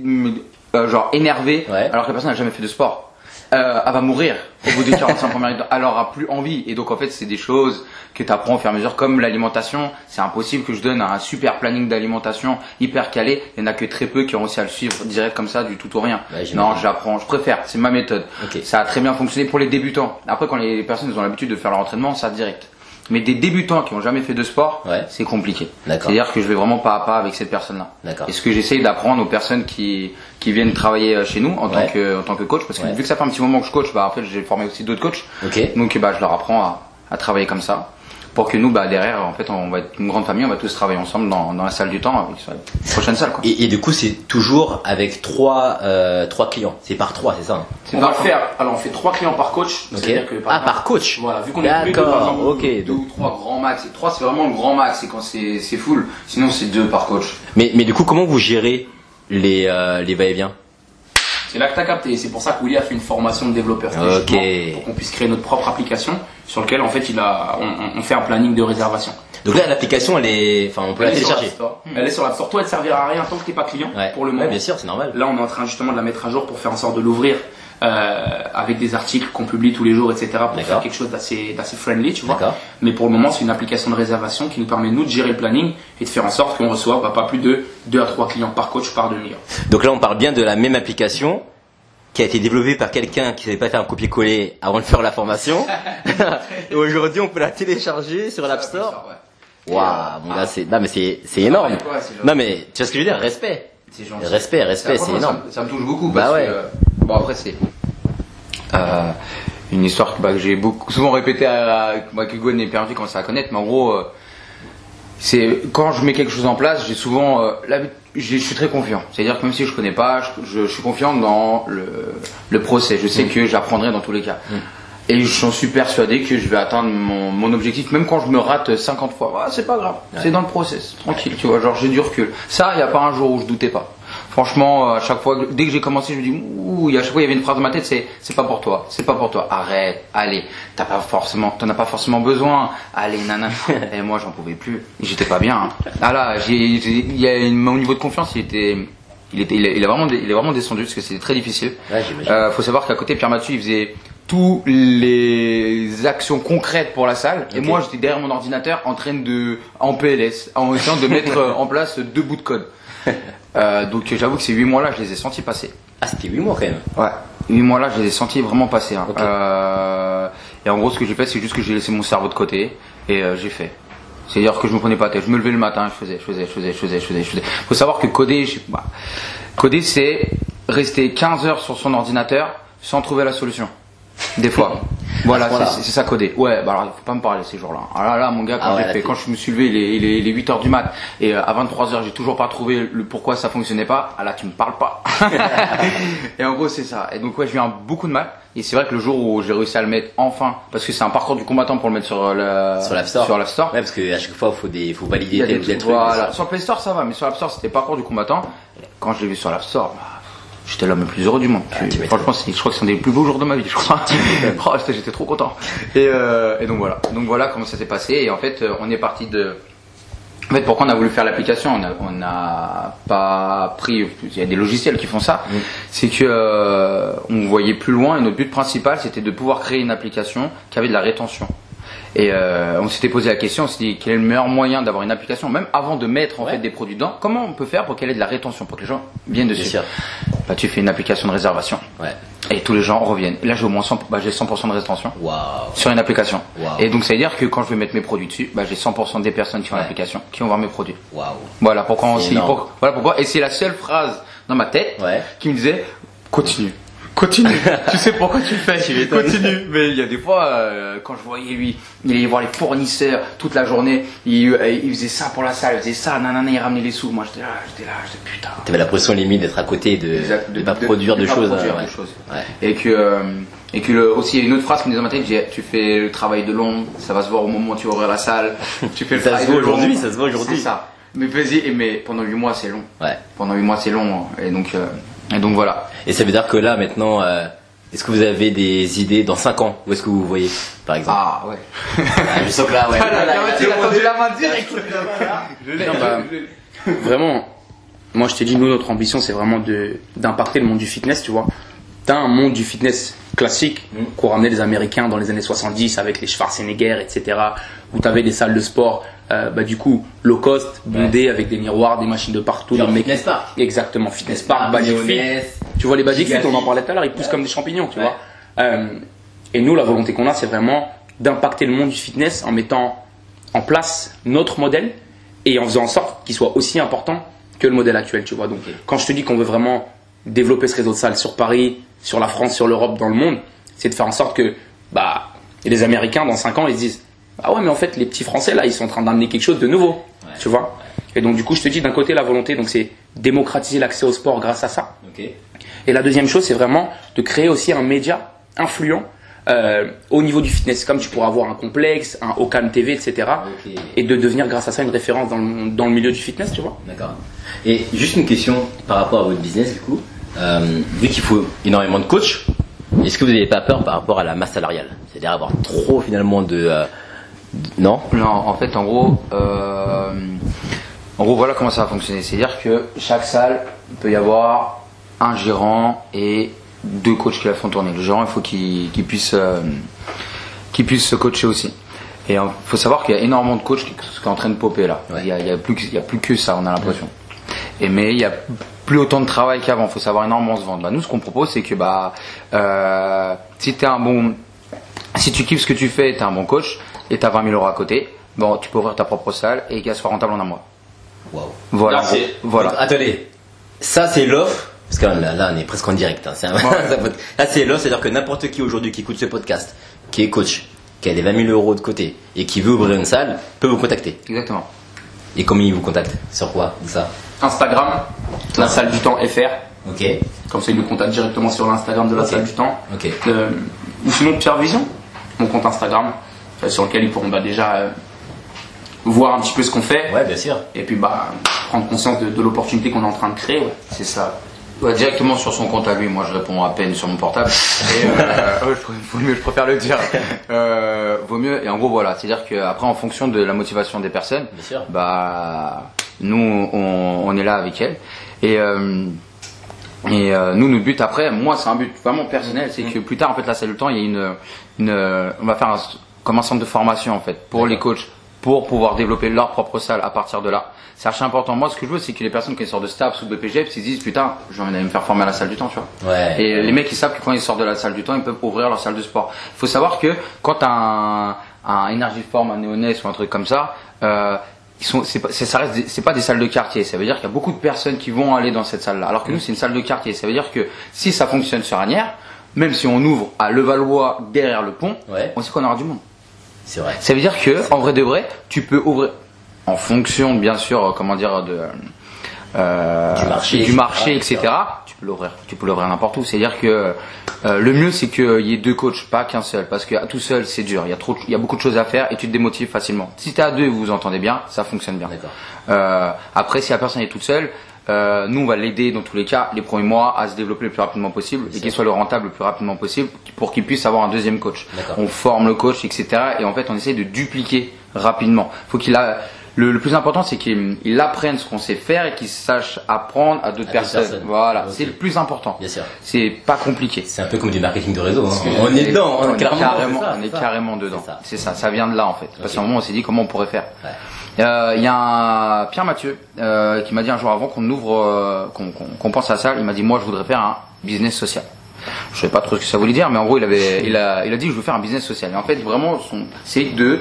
genre énervé, Ouais. alors que la personne n'a jamais fait de sport. Euh, elle va mourir au bout des 45 premières minutes. Elle aura plus envie. Et donc en fait, c'est des choses que tu apprends au fur et à mesure, comme l'alimentation. C'est impossible que je donne un super planning d'alimentation hyper calé. Il y en a que très peu qui ont réussi à le suivre direct comme ça, du tout au rien. Ouais, non, j'apprends, je préfère. C'est ma méthode. Ça a très bien fonctionné pour les débutants. Après, quand les personnes ont l'habitude de faire leur entraînement, ça direct. Mais des débutants qui ont jamais fait de sport, Ouais. c'est compliqué. C'est-à-dire que je vais vraiment pas à pas avec cette personne-là. Et ce que j'essaye d'apprendre aux personnes qui, qui viennent travailler euh, chez nous en, Ouais. tant, que, en tant que coach, parce que Ouais. vu que ça fait un petit moment que je coach, bah, en fait, j'ai formé aussi d'autres coachs. Ok. Donc, bah, je leur apprends à, à travailler comme ça. Pour que nous, bah, derrière, en fait, on va être une grande famille, on va tous travailler ensemble dans, dans la salle du temps, avec la prochaine salle, quoi. Et, et du coup, c'est toujours avec trois, euh, trois clients. C'est par trois, c'est ça hein On va pas- le faire. Alors, on fait trois clients par coach. Ok. C'est-à-dire que Ah, par coach Voilà, vu qu'on est les deux, par exemple, ok. Deux donc- ou trois grands max. Et trois, c'est vraiment le grand max, c'est quand c'est full. Sinon, c'est deux par coach. Mais, mais du coup, comment vous gérez les, euh, les va-et-vient? C'est là que tu as capté. C'est pour ça que Willy a fait une formation de développeur. C'était Ok. justement Pour qu'on puisse créer notre propre application sur laquelle, en fait, il a, on, on fait un planning de réservation. Donc là, l'application, elle est, enfin, on peut la Elle télécharger. Elle est sur l'App Store. Toi, elle ne servira à rien tant que tu n'es pas client Ouais. pour le Ouais, moment. bien sûr, c'est normal. Là, on est en train justement de la mettre à jour pour faire en sorte de l'ouvrir euh, avec des articles qu'on publie tous les jours, etc. pour faire quelque chose d'assez d'assez friendly, tu vois. Mais pour le moment, c'est une application de réservation qui nous permet nous de gérer le planning et de faire en sorte qu'on reçoive bah, pas plus de 2 à 3 clients par coach par demi-heure. Donc là, on parle bien de la même application qui a été développée par quelqu'un qui savait pas faire un copier-coller avant de faire la formation. Et aujourd'hui, on peut la télécharger sur l'App Store. Waouh, mon gars, c'est, non, mais c'est, c'est énorme. c'est genre- Non, mais, tu vois ce que je veux dire? Respect. Respect, respect, c'est énorme. Ça, me- touche beaucoup. Bah ouais. que, euh, bon, après, c'est euh, une histoire que, bah, que j'ai beaucoup, souvent répétée à, à, que Gwen et Perdu commencé à connaître, mais en gros, euh, c'est quand je mets quelque chose en place, j'ai souvent, euh, je suis très confiant. C'est-à-dire que même si je connais pas, je, je- je suis confiant dans le, le procès. Je sais que j'apprendrai dans tous les cas. Et j'en suis persuadé que je vais atteindre mon, mon objectif, même quand je me rate 50 fois. Ah, c'est pas grave, c'est dans le process, tranquille, tu vois. Genre j'ai du recul. Ça, il n'y a pas un jour où je doutais pas. Franchement, à chaque fois, dès que j'ai commencé, je me dis, ouh, à chaque fois il y avait une phrase dans ma tête, c'est, c'est pas pour toi, c'est pas pour toi. Arrête, allez, t'as pas forcément, t'en as pas forcément besoin. Allez, nana. Et moi, j'en pouvais plus. J'étais pas bien. hein. Ah là, j'ai, il y a une- mon niveau de confiance, il était, il était, il vraiment, est vraiment descendu parce que c'était très difficile. Ouais. Euh, faut savoir qu'à côté, Pierre Mathieu, il faisait tous les actions concrètes pour la salle. Et moi, j'étais derrière mon ordinateur en train de, en PLS, en essayant de mettre euh, en place deux bouts de code. Euh, donc j'avoue que ces 8 mois-là, je les ai sentis passer. Ah, c'était 8 mois quand même. Ouais. 8 mois-là, je les ai sentis vraiment passer. hein. Euh, et en gros, ce que j'ai fait, c'est juste que j'ai laissé mon cerveau de côté et euh, j'ai fait. C'est-à-dire que je me prenais pas la tête. Je me levais le matin, je faisais, je faisais, je faisais, je faisais, je faisais, je faisais. Faut savoir que coder, je. Coder, c'est rester 15 heures sur son ordinateur sans trouver la solution. Des fois. voilà, À c'est ça coder. Ouais, bah alors, faut pas me parler ces jours-là. Ah là là, mon gars, quand Ah ouais, j'ai là, fait, t'es- quand je me suis levé, il est, il est, il est 8 heures du mat et euh, à 23 heures, j'ai toujours pas trouvé le pourquoi ça fonctionnait pas. Ah là, tu me parles pas. et en gros, c'est ça. Et donc ouais, j'ai eu un, beaucoup de mal. Et c'est vrai que le jour où j'ai réussi à le mettre enfin, parce que c'est un parcours du combattant pour le mettre sur euh, le Sur l'App Store. Sur l'App Store. Ouais, parce qu'à chaque fois, il faut, des, faut Il y valider a des trucs, voilà. Sur le Play Store, ça va, mais sur l'App Store, c'était parcours du combattant. Quand je l'ai vu sur l'App Store, bah, j'étais l'homme le plus heureux du monde. Ah, tu. Franchement, je crois que c'est un des plus beaux jours de ma vie, je crois. oh, j'étais- trop content. Et, euh, et donc voilà. Donc voilà comment ça s'est passé. Et en fait, euh, on est parti de. En fait, pourquoi on a voulu faire l'application? On n'a pas pris. Il y a des logiciels qui font ça. C'est que euh, on voyait plus loin et notre but principal, c'était de pouvoir créer une application qui avait de la rétention. Et euh, on s'était posé la question, on s'est dit quel est le meilleur moyen d'avoir une application, même avant de mettre en Ouais. fait des produits dedans, comment on peut faire pour qu'elle ait de la rétention, pour que les gens viennent dessus? Bah, tu fais une application de réservation Ouais. et tous les gens reviennent. Et là j'ai au moins 100%, bah, j'ai 100% de rétention sur une application. Wow. Et donc ça veut dire que quand je vais mettre mes produits dessus, bah, j'ai 100% des personnes qui ont Ouais. l'application qui vont voir mes produits. Voilà pourquoi on pour- voilà pourquoi et c'est la seule phrase dans ma tête Ouais. qui me disait continue. Continue. tu sais pourquoi tu le fais. Continue. Mais il y a des fois euh, quand je voyais lui, il allait voir les fournisseurs toute la journée, il, euh, il faisait ça pour la salle, il faisait ça, nanana, il ramenait les sous. Moi j'étais là, j'étais là, j'étais putain. T'avais la pression limite d'être à côté, de Exact, ne pas produire de, pas choses. produire hein, de ouais. choses. Ouais. Et que, euh, et que le, aussi, il y a une autre phrase qui me disait tu fais le travail de long, ça va se voir au moment où tu ouvrir la salle. Tu fais le Ça travail se voit aujourd'hui, ça se voit aujourd'hui. C'est ça. Mais vas-y, mais pendant 8 mois, c'est long. Ouais. Pendant 8 mois, c'est long. Et donc, euh, et donc voilà. Et ça veut dire que là, maintenant, euh, est-ce que vous avez des idées dans 5 ans? Où est-ce que vous vous voyez, par exemple? Ah, ouais. Ah, Je sens que là, ouais. Ah, là, Là, là, il a tendu la main direct. Bah, vraiment, moi je te dis, nous, notre ambition, c'est vraiment de d'impacter le monde du fitness, tu vois. T'as un monde du fitness classique Mm. qu'ont ramené les Américains dans les années 70 avec les Schwarzenegger, etc. Où t'avais des salles de sport, euh, bah, du coup, low cost, bondées avec des miroirs, des machines de partout. Genre mecs- Fitness Park. Exactement, Fitness Park. Tu vois les Basic Fit, on en parlait tout à l'heure, ils poussent comme des champignons, tu Ouais. vois. Euh, et nous, la volonté qu'on a, c'est vraiment d'impacter le monde du fitness en mettant en place notre modèle et en faisant en sorte qu'il soit aussi important que le modèle actuel, tu vois. Donc, quand je te dis qu'on veut vraiment développer ce réseau de salles sur Paris, sur la France, sur l'Europe, dans le monde, c'est de faire en sorte que, bah, les Américains, dans 5 ans, ils se disent, ah ouais, mais en fait, les petits Français, là, ils sont en train d'amener quelque chose de nouveau, tu vois. Et donc, du coup, je te dis, d'un côté, la volonté, donc, c'est démocratiser l'accès au sport grâce à ça. Et la deuxième chose, c'est vraiment de créer aussi un média influent euh, au niveau du fitness, comme tu pourras avoir un complexe, un Ocam TV, etc. Et de devenir grâce à ça une référence dans le, dans le milieu du fitness, tu vois. D'accord. Et juste une question par rapport à votre business, du coup. Euh, vu qu'il faut énormément de coachs, est-ce que vous n'avez pas peur par rapport à la masse salariale? C'est-à-dire avoir trop finalement de. euh, de- non Non, en fait, en gros, euh, en gros, voilà comment ça va fonctionner. C'est-à-dire que chaque salle peut y avoir un gérant et deux coachs qui la font tourner. Le gérant, il faut qu'il puisse, euh, puisse se coacher aussi. Et il faut savoir qu'il y a énormément de coachs qui, sont en train de popper là. Ouais. Il y a, il y a plus, que- il y a plus que ça, on a l'impression. Et mais il y a plus autant de travail qu'avant. Il faut savoir énormément se vendre. Bah, nous, ce qu'on propose, c'est que bah, euh, si t'es un bon, si tu kiffes ce que tu fais, t'es un bon coach et t'as 20 000 euros à côté, bon, tu peux ouvrir ta propre salle et qu'elle soit rentable en un mois. Waouh. Voilà. Voilà. Donc, attendez, ça c'est l'offre. Parce que là, là, on est presque en direct. hein, là, c'est l'offre, c'est-à-dire que n'importe qui aujourd'hui qui écoute ce podcast, qui est coach, qui a les 20 000 euros de côté et qui veut ouvrir une salle, peut vous contacter. Exactement. Et comment ils vous contactent? Sur quoi? Ça? Instagram, la salle du temps FR. Ok. Comme ça, ils nous contactent directement sur l'Instagram de la salle du temps. Ok. Euh, ou sinon Pierre Vision, mon compte Instagram, sur lequel ils pourront bah, déjà euh, voir un petit peu ce qu'on fait. Ouais, bien sûr. Et puis bah, prendre conscience de, de l'opportunité qu'on est en train de créer. ouais. C'est ça. Ouais, directement sur son compte à lui, moi je réponds à peine sur mon portable. Et, euh, vaut mieux, je préfère le dire. Euh, vaut mieux. Et en gros voilà, c'est-à-dire qu'après en fonction de la motivation des personnes, Bien sûr. bah nous on, on est là avec elles. Et euh, et euh, nous notre but après, moi c'est un but vraiment personnel, c'est que plus tard en fait la salle du temps, il y a une une on va faire un, comme un centre de formation en fait pour les coachs pour pouvoir développer leur propre salle à partir de là. C'est archi important. Moi, ce que je veux, c'est que les personnes qui sortent de STAPS ou de BPGF, ils se disent, putain, j'ai envie d'aller me faire former à la salle du temps, tu vois. Ouais. Et les mecs, ils savent que quand ils sortent de la salle du temps, ils peuvent ouvrir leur salle de sport. Il faut savoir que quand un, un Energy Form, un Neoness ou un truc comme ça, euh, ils sont, c'est pas, ça reste, des- c'est pas des salles de quartier. Ça veut dire qu'il y a beaucoup de personnes qui vont aller dans cette salle-là. Alors que nous, c'est une salle de quartier. Ça veut dire que si ça fonctionne sur Agnières, même si on ouvre à Levallois derrière le pont, Ouais. on sait qu'on aura du monde. C'est vrai. Ça veut dire que, en vrai de vrai, tu peux ouvrir, en fonction, bien sûr, euh, comment dire, de, euh, Du marché, du marché, etc. etc. Tu peux l'ouvrir, tu peux l'ouvrir n'importe où. C'est-à-dire que euh, le mieux, c'est qu'il y ait deux coachs, pas qu'un seul, parce que tout seul, c'est dur. Il y a trop, il y a beaucoup de choses à faire et tu te démotives facilement. Si t'es à deux, et vous vous entendez bien, ça fonctionne bien. Euh, après, si la personne est toute seule, euh, nous on va l'aider dans tous les cas les premiers mois à se développer le plus rapidement possible et qu'il soit le rentable le plus rapidement possible pour qu'il puisse avoir un deuxième coach. On forme le coach, etc. Et en fait, on essaie de dupliquer rapidement. Faut qu'il a le, le plus important, c'est qu'il il apprenne ce qu'on sait faire et qu'il sache apprendre à d'autres personnes. personnes. Voilà, c'est le plus important. Bien sûr. C'est pas compliqué. C'est un peu comme du marketing de réseau. hein. On est dedans, on est carrément, ça, on est carrément dedans. C'est ça. Ça, vient de là en fait. Parce qu'à un moment, on s'est dit comment on pourrait faire. Ouais. Euh, Il y a un Pierre Mathieu euh, qui m'a dit un jour avant qu'on ouvre, euh, qu'on pense à ça, il m'a dit moi je voudrais faire un business social. Je sais pas trop ce que ça voulait dire, mais en gros il avait, il a, il a dit je veux faire un business social. Et en fait vraiment c'est de,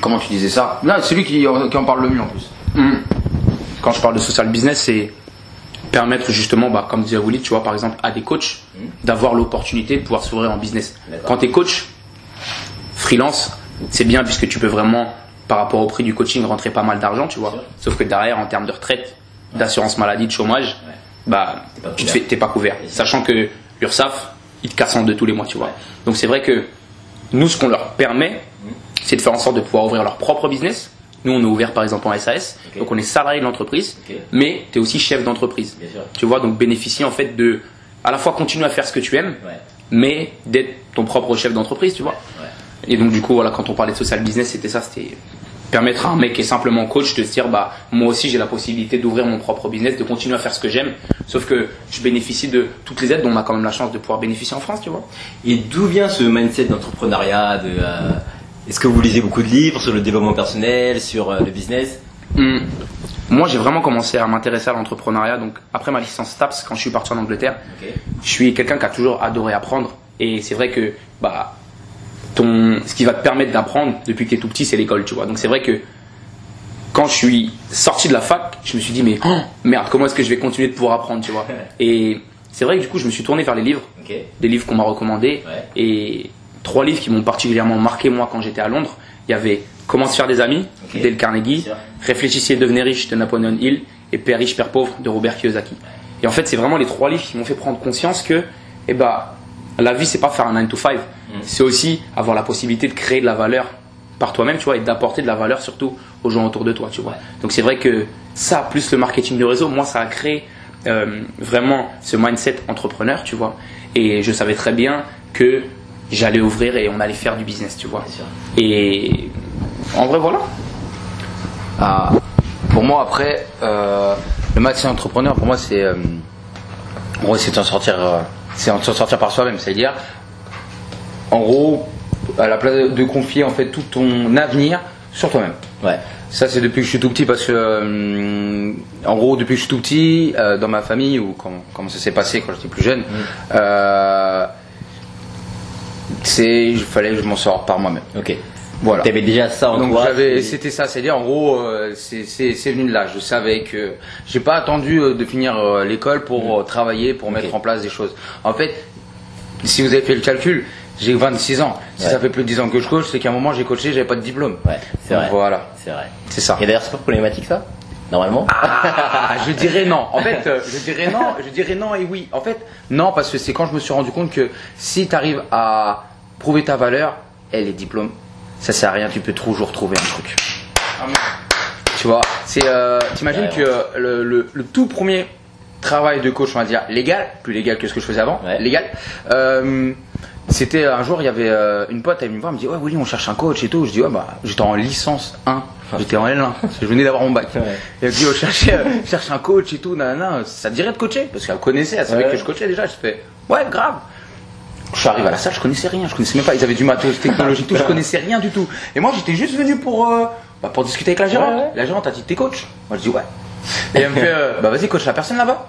comment tu disais ça? Là c'est lui qui, en- qui en parle le mieux en plus. Hum. Quand je parle de social business, c'est permettre justement, bah, comme disait Walid, tu vois, par exemple, à des coachs d'avoir l'opportunité de pouvoir s'ouvrir en business. Quand tu es coach, freelance, c'est bien puisque tu peux vraiment, par rapport au prix du coaching, rentrer pas mal d'argent, tu vois. Sauf que derrière, en termes de retraite, d'assurance maladie, de chômage, Ouais. bah, tu te fais, t'es pas couvert. Sachant que l'URSSAF, ils te cassent en deux tous les mois, tu vois. Donc c'est vrai que nous, ce qu'on leur permet, c'est de faire en sorte de pouvoir ouvrir leur propre business. Nous, on est ouvert par exemple en SAS, donc on est salarié de l'entreprise, mais tu es aussi chef d'entreprise. Tu vois, donc bénéficier en fait de à la fois continuer à faire ce que tu aimes, Ouais. mais d'être ton propre chef d'entreprise, tu vois. Et donc du coup, voilà, quand on parlait de social business, c'était ça, c'était permettre à un mec qui est simplement coach de se dire, bah moi aussi j'ai la possibilité d'ouvrir mon propre business, de continuer à faire ce que j'aime, sauf que je bénéficie de toutes les aides dont on a quand même la chance de pouvoir bénéficier en France, tu vois. Et d'où vient ce mindset d'entrepreneuriat de, euh, Est-ce que vous lisez beaucoup de livres sur le développement personnel, sur euh, le business? Hum. Moi, j'ai vraiment commencé à m'intéresser à l'entrepreneuriat. Donc, après ma licence TAPS, quand je suis parti en Angleterre, je suis quelqu'un qui a toujours adoré apprendre. Et c'est vrai que bah, ton, ce qui va te permettre d'apprendre depuis que tu es tout petit, c'est l'école, tu vois. Donc, c'est vrai que quand je suis sorti de la fac, je me suis dit, mais oh, merde, comment est-ce que je vais continuer de pouvoir apprendre, tu vois. Et c'est vrai que du coup, je me suis tourné vers les livres, des livres qu'on m'a recommandés. Ouais. Et trois livres qui m'ont particulièrement marqué, moi, quand j'étais à Londres. Il y avait Comment se faire des amis Ok. Dale Carnegie. Réfléchissez et devenez riche de Napoleon Hill et Père riche, Père pauvre de Robert Kiyosaki. Et en fait, c'est vraiment les trois livres qui m'ont fait prendre conscience que eh ben, la vie, c'est pas faire un 9 to 5. C'est aussi avoir la possibilité de créer de la valeur par toi-même, tu vois, et d'apporter de la valeur surtout aux gens autour de toi, tu vois. Donc c'est vrai que ça, plus le marketing de réseau, moi, ça a créé euh, vraiment ce mindset entrepreneur, tu vois. Et je savais très bien que j'allais ouvrir et on allait faire du business, tu vois. Et en vrai, voilà. Ah, pour moi, après, euh, le mindset entrepreneur, pour moi, c'est, euh, en gros, c'est de s'en sortir, euh, c'est de s'en sortir par soi-même. C'est-à-dire, en gros, à la place de confier en fait tout ton avenir sur toi-même. Ouais. Ça, c'est depuis que je suis tout petit parce que, euh, en gros, depuis que je suis tout petit, euh, dans ma famille ou quand, comment ça s'est passé quand j'étais plus jeune, euh, c'est, il fallait que je m'en sorte par moi-même. Ok. Voilà. T'avais déjà ça en Donc toi j'avais, c'était ça, c'est-à-dire en gros, c'est c'est- c'est venu de là. Je savais que j'ai pas attendu de finir l'école pour euh, travailler, pour mettre en place des choses. En fait, si vous avez fait le calcul, J'ai 26 ans. Si Ouais. ça fait plus de 10 ans que je coach, c'est qu'à un moment j'ai coaché, j'avais pas de diplôme. Ouais, c'est vrai. Voilà. C'est vrai. C'est ça. Et d'ailleurs, c'est pas problématique ça Normalement Ah, je dirais non. En fait, euh, je dirais non, je dirais non et oui. En fait, non, parce que c'est quand je me suis rendu compte que si tu arrives à prouver ta valeur, et les diplômes, ça sert à rien, tu peux toujours trouver un truc. Tu vois, c'est, euh, t'imagines Ouais, que euh, le, le- le tout premier travail de coach, on va dire légal, plus légal que ce que je faisais avant, Ouais. légal. euh, c'était un jour, il y avait euh, une pote, elle me voir, elle me dit ouais Willy, on cherche un coach et tout. Je dis ouais bah j'étais en licence 1, j'étais en L1, parce que je venais d'avoir mon bac. Ouais. Et elle me dit, oh, cherche, euh, cherche un coach et tout, nanana, ça te dirait de coacher? Parce qu'elle connaissait, elle savait Ouais. que je coachais déjà. Je fais, ouais, grave. Je suis arrivé à la salle, je connaissais rien, je connaissais même pas, ils avaient du matos technologique, tout, je connaissais rien du tout. Et moi, j'étais juste venu pour, euh, bah, pour discuter avec la gérante. Ouais. La gérante a dit, t'es coach? Moi, je dis, ouais. Et elle me fait, bah vas-y, coach la personne là-bas.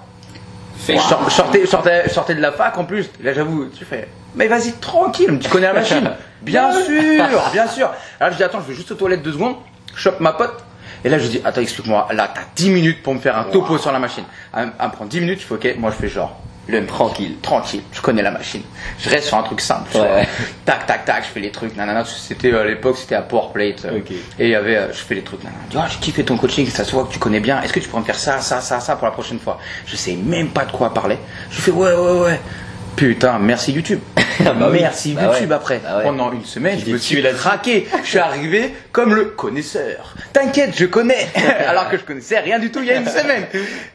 Je sor- je sortais, je sortais, je sortais de la fac en plus. Là, j'avoue, tu fais, mais vas-y, tranquille, tu connais la machine. Bien sûr, bien sûr. Alors, je dis, attends, je vais juste aux toilettes deux secondes, je chope ma pote. Et là, je dis, attends, explique-moi. Là, t'as 10 minutes pour me faire un topo sur la machine. Elle, me- elle me prend 10 minutes, je fais, ok, moi, je fais genre, le tranquille, tranquille, je connais la machine. Je reste sur un truc simple, tu Ouais. vois. Tac, tac, tac, je fais les trucs, nanana. C'était, euh, à l'époque, c'était à PowerPlate. euh, Ok. Et il y avait, euh, je fais les trucs, nanana. Je dis, ah, j'ai kiffé ton coaching, ça se voit que tu connais bien. Est-ce que tu pourrais me faire ça, ça, ça, ça pour la prochaine fois? Je sais même pas de quoi parler. Je fais, ouais, ouais, ouais. Putain, merci YouTube. Bah oui. merci Bah YouTube ouais. après. Bah ouais. Pendant une semaine, Tu je me suis là-dessus. craqué. Je suis arrivé comme le connaisseur. T'inquiète, je connais. Alors que je connaissais rien du tout il y a une semaine.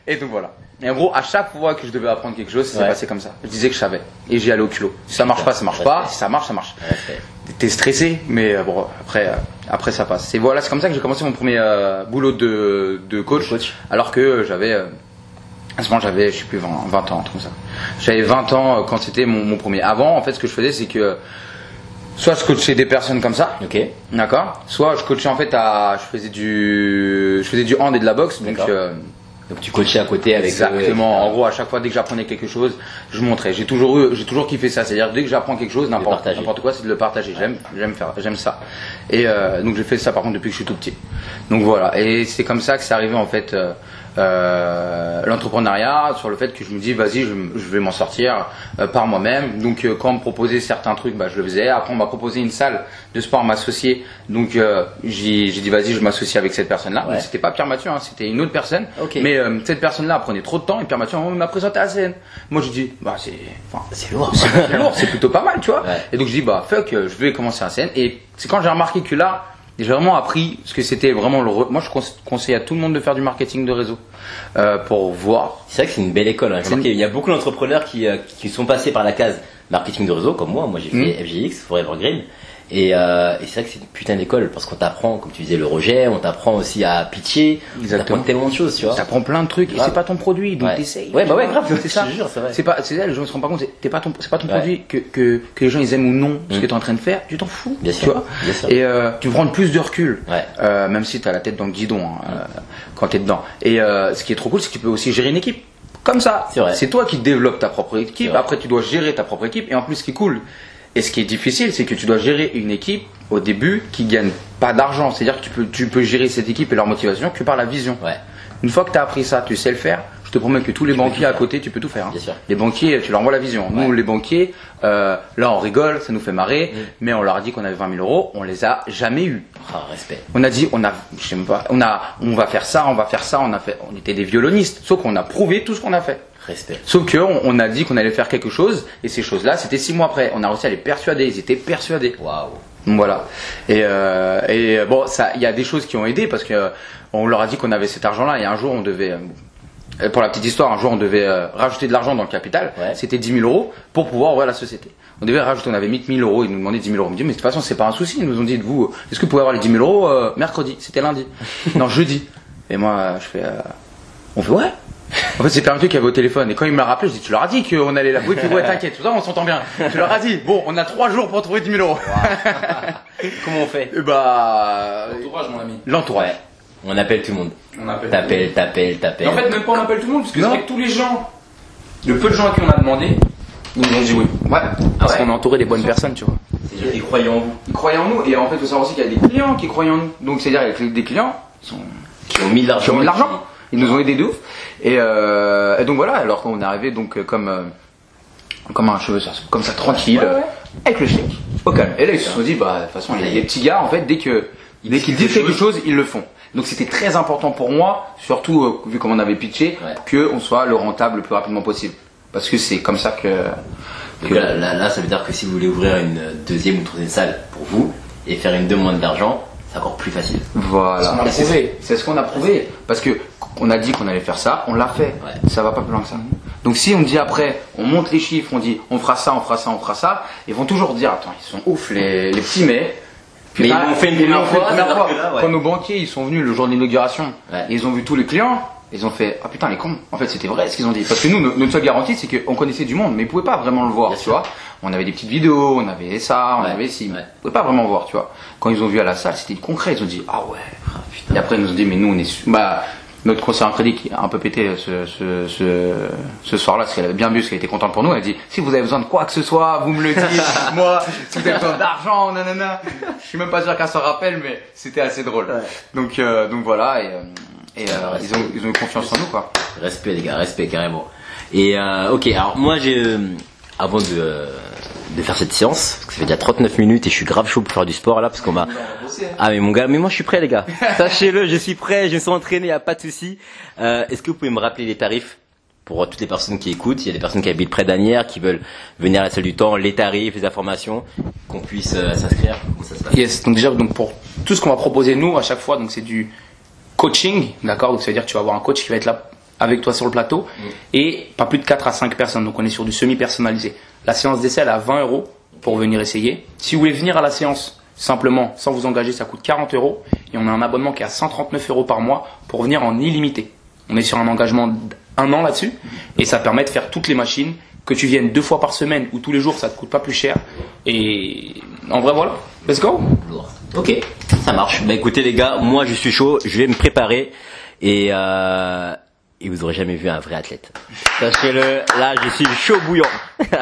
Et donc voilà. Et en gros, à chaque fois que je devais apprendre quelque chose, ça s'est Ouais. passé comme ça. Je disais que je savais. Et j'y allais au culot. Si ça marche pas, ça marche pas. Si ça marche, ça marche. T'es stressé, mais euh, bon, après, euh, après ça passe. Et voilà, c'est comme ça que j'ai commencé mon premier euh, boulot de, de coach, coach. alors que j'avais, euh, à ce moment j'avais, je sais plus, 20, 20 ans, comme ça. J'avais 20 ans quand c'était mon, mon premier. Avant, en fait, ce que je faisais, c'est que soit je coachais des personnes comme ça, Ok. d'accord, soit je coachais en fait à, je faisais du, je faisais du hand et de la boxe, donc. Euh, Donc tu coachais à côté avec eux, Exactement. En gros, à chaque fois, dès que j'apprenais quelque chose, je montrais. J'ai toujours eu, j'ai toujours kiffé ça. C'est-à-dire, dès que j'apprends quelque chose, n'importe, n'importe quoi, c'est de le partager. J'aime, j'aime faire, j'aime ça. Et euh, donc, j'ai fait ça par contre depuis que je suis tout petit. Donc voilà. Et c'est comme ça que c'est arrivé en fait. euh, euh, l'entrepreneuriat sur le fait que je me dis vas-y je, je vais m'en sortir euh, par moi-même donc euh, quand on me proposait certains trucs bah, je le faisais après on m'a proposé une salle de sport m'associer donc euh, j'ai, dit vas-y je m'associe avec cette personne là Ouais. c'était pas Pierre Mathieu hein, c'était une autre personne Ok. mais euh, cette personne-là prenait trop de temps et Pierre Mathieu m'a présenté à la scène. Moi je dis bah c'est enfin, C'est lourd. c'est lourd, c'est plutôt pas mal, tu vois. Ouais. Et donc je dis bah fuck, euh, je vais commencer à scène. Et c'est quand j'ai remarqué que là, j'ai vraiment appris ce que c'était vraiment le. re- Moi je conse- conseille à tout le monde de faire du marketing de réseau euh, pour voir. C'est vrai que c'est une belle école. hein. Remarqué, Il y a beaucoup d'entrepreneurs qui, euh, qui sont passés par la case marketing de réseau, comme moi. Moi, j'ai Mm. fait FGX, Forever Green. Et, euh, et c'est vrai que c'est une putain d'école parce qu'on t'apprend, comme tu disais, le rejet, on t'apprend aussi à pitcher, on t'apprend tellement de choses, tu vois. T'apprends plein de trucs et c'est pas ton produit, donc Ouais. t'essayes. Ouais, bah ouais, grave, c'est ça. c'est pas, c'est ça, les gens se rendent pas compte. c'est- T'es pas ton, c'est pas ton Ouais. produit que, que que les gens ils aiment ou non ce Mm. que t'es en train de faire. Tu t'en fous, Bien tu sûr, vois. bien sûr. Et euh, tu prends plus de recul. Ouais. Euh, même si tu as la tête dans le guidon hein, euh, quand tu es dedans. Et ce qui est trop cool, c'est que tu peux aussi gérer une équipe. Comme ça. C'est vrai. C'est toi qui développes ta propre équipe. Après, tu dois gérer ta propre équipe. Et en plus, ce qui est cool et ce qui est difficile, c'est que tu dois gérer une équipe au début qui gagne pas d'argent. C'est-à-dire que tu peux, tu peux gérer cette équipe et leur motivation que par la vision. Ouais. Une fois que tu as appris ça, tu sais le faire. Je te promets que tous les banquiers à côté, tu peux tout faire. hein. Bien sûr. Les banquiers, tu leur envoies la vision. Nous, Ouais. les banquiers, euh, là, on rigole, ça nous fait marrer, Mm. mais on leur a dit qu'on avait 20 000 euros, on les a jamais eu. Ah, respect. On a dit, on a, je sais pas, on a, on va faire ça, on va faire ça, on a fait, on était des violonistes, sauf qu'on a prouvé tout ce qu'on a fait. Respect. Sauf que on, a dit qu'on allait faire quelque chose, et ces choses-là, c'était six mois après. On a réussi à les persuader, ils étaient persuadés. Waouh. Voilà. Et, euh, et bon, ça, il y a des choses qui ont aidé parce que euh, on leur a dit qu'on avait cet argent-là et un jour on devait, euh, pour la petite histoire, un jour on devait rajouter de l'argent dans le capital. Ouais. C'était 10 000 euros pour pouvoir ouvrir la société. On devait rajouter, on avait mis 1000 euros, ils nous demandaient 10 000 euros. On me dit, mais de toute façon, c'est pas un souci. Ils nous ont dit, de vous, est-ce que vous pouvez avoir les 10 000 euros mercredi? C'était lundi. non, jeudi. Et moi, je fais, on fait ouais. En fait, c'est Pierre Mathieu qui avait au téléphone. Et quand il m'a rappelé, je dis, tu leur as dit qu'on allait là. Oui, puis ouais, t'inquiète, tout ça, on s'entend bien. Tu leur as dit, bon, on a trois jours pour trouver 10 000 euros. Comment on fait Et bah, Entourage, mon ami. l'entourage. Ouais. On appelle tout le monde. On appelle. T'appelles, t'appelles, Et t'appelles. en fait, même pas on appelle tout le monde, parce que c'est vrai que tous les gens, le peu de gens à qui on a demandé, ils nous ont dit oui. Ouais. Parce ouais qu'on est entouré des bonnes personnes, tu vois. C'est-à-dire qu'ils croyaient en vous. Ils croyaient en nous et en fait, il faut savoir aussi qu'il y a des clients qui croient en nous. Donc, c'est-à-dire avec des clients qui, sont, Qui ont mis de l'argent. ont mis de l'argent. Ils nous ont aidés de ouf. Et, euh, et donc voilà, alors qu'on est arrivé donc euh, comme, euh, comme un cheveu, comme ça tranquille, Ouais, ouais. avec le chèque, au calme. Et là, ils se sont dit, bah, de toute façon, les, les petits gars, en fait, dès que, dès qu'ils disent quelque chose, ils le font. Donc c'était très important pour moi, surtout euh, vu comment on avait pitché, Ouais. que on soit le rentable le plus rapidement possible. Parce que c'est comme ça que. Que- là, là, là, ça veut dire que si vous voulez ouvrir une deuxième ou troisième salle pour vous et faire une demande d'argent, c'est encore plus facile. Voilà. C'est ce qu'on a prouvé. C'est ce qu'on a prouvé. Parce que on a dit qu'on allait faire ça, on l'a fait. Ouais. Ça va pas plus loin que ça. Donc si on dit après, on monte les chiffres, on dit on fera ça, on fera ça, on fera ça, ils vont toujours dire attends, ils sont ouf les, les petits mais. Mais ils l'ont fait une première fois, première alors fois. que là, ouais. Quand nos banquiers ils sont venus le jour de l'inauguration, Ouais. ils ont vu tous les clients, ils ont fait ah putain les cons. En fait c'était vrai ce qu'ils ont dit. Parce que nous no- notre seule garantie c'est qu'on connaissait du monde, mais ils pouvaient pas vraiment le voir, Bien tu sûr. vois. On avait des petites vidéos, on avait ça, on avait ci, mais ils pouvaient pas vraiment voir, tu vois. Quand ils ont vu à la salle, c'était concret. Ils ont dit ah ouais. Et après, ils nous ont dit, mais nous, on est. Bah, notre conseiller en crédit qui a un peu pété ce, ce, ce, ce soir-là, parce qu'elle avait bien bu, parce qu'elle était contente pour nous. Elle a dit, si vous avez besoin de quoi que ce soit, vous me le dites. Moi, si vous avez besoin d'argent, nanana. Je suis même pas sûr qu'elle s'en rappelle, mais c'était assez drôle. Donc, euh, donc voilà, et, euh, et euh, ils, ont, ils ont eu confiance en nous, quoi. Respect les gars, respect carrément. Et euh, ok, alors moi j'ai euh, avant de, euh, de faire cette séance, parce que ça fait déjà 39 minutes et je suis grave chaud pour faire du sport là parce qu'on m'a Ah mais mon gars, mais moi je suis prêt les gars. Sachez-le, je suis prêt, je me suis entraîné, y a pas de souci. Euh, est-ce que vous pouvez me rappeler les tarifs pour toutes les personnes qui écoutent, il y a des personnes qui habitent près d'Anières, qui veulent venir à la salle du temps, les tarifs, les informations, qu'on puisse euh, s'inscrire. Yes, donc déjà donc pour tout ce qu'on va proposer nous à chaque fois, donc c'est du coaching, d'accord? Donc ça veut dire que tu vas avoir un coach qui va être là avec toi sur le plateau et pas plus de 4 à 5 personnes. Donc on est sur du semi-personnalisé. La séance d'essai elle est à 20 euros pour venir essayer. Si vous voulez venir à la séance simplement sans vous engager, ça coûte 40 euros et on a un abonnement qui est à 139 euros par mois pour venir en illimité. On est sur un engagement d'un an là-dessus et ça permet de faire toutes les machines. Que tu viennes deux fois par semaine ou tous les jours, ça te coûte pas plus cher. Et en vrai, voilà. Let's go! Ok, ça marche. Bah écoutez les gars, moi je suis chaud, je vais me préparer et euh, et vous aurez jamais vu un vrai athlète. Sachez-le, là je suis chaud bouillant.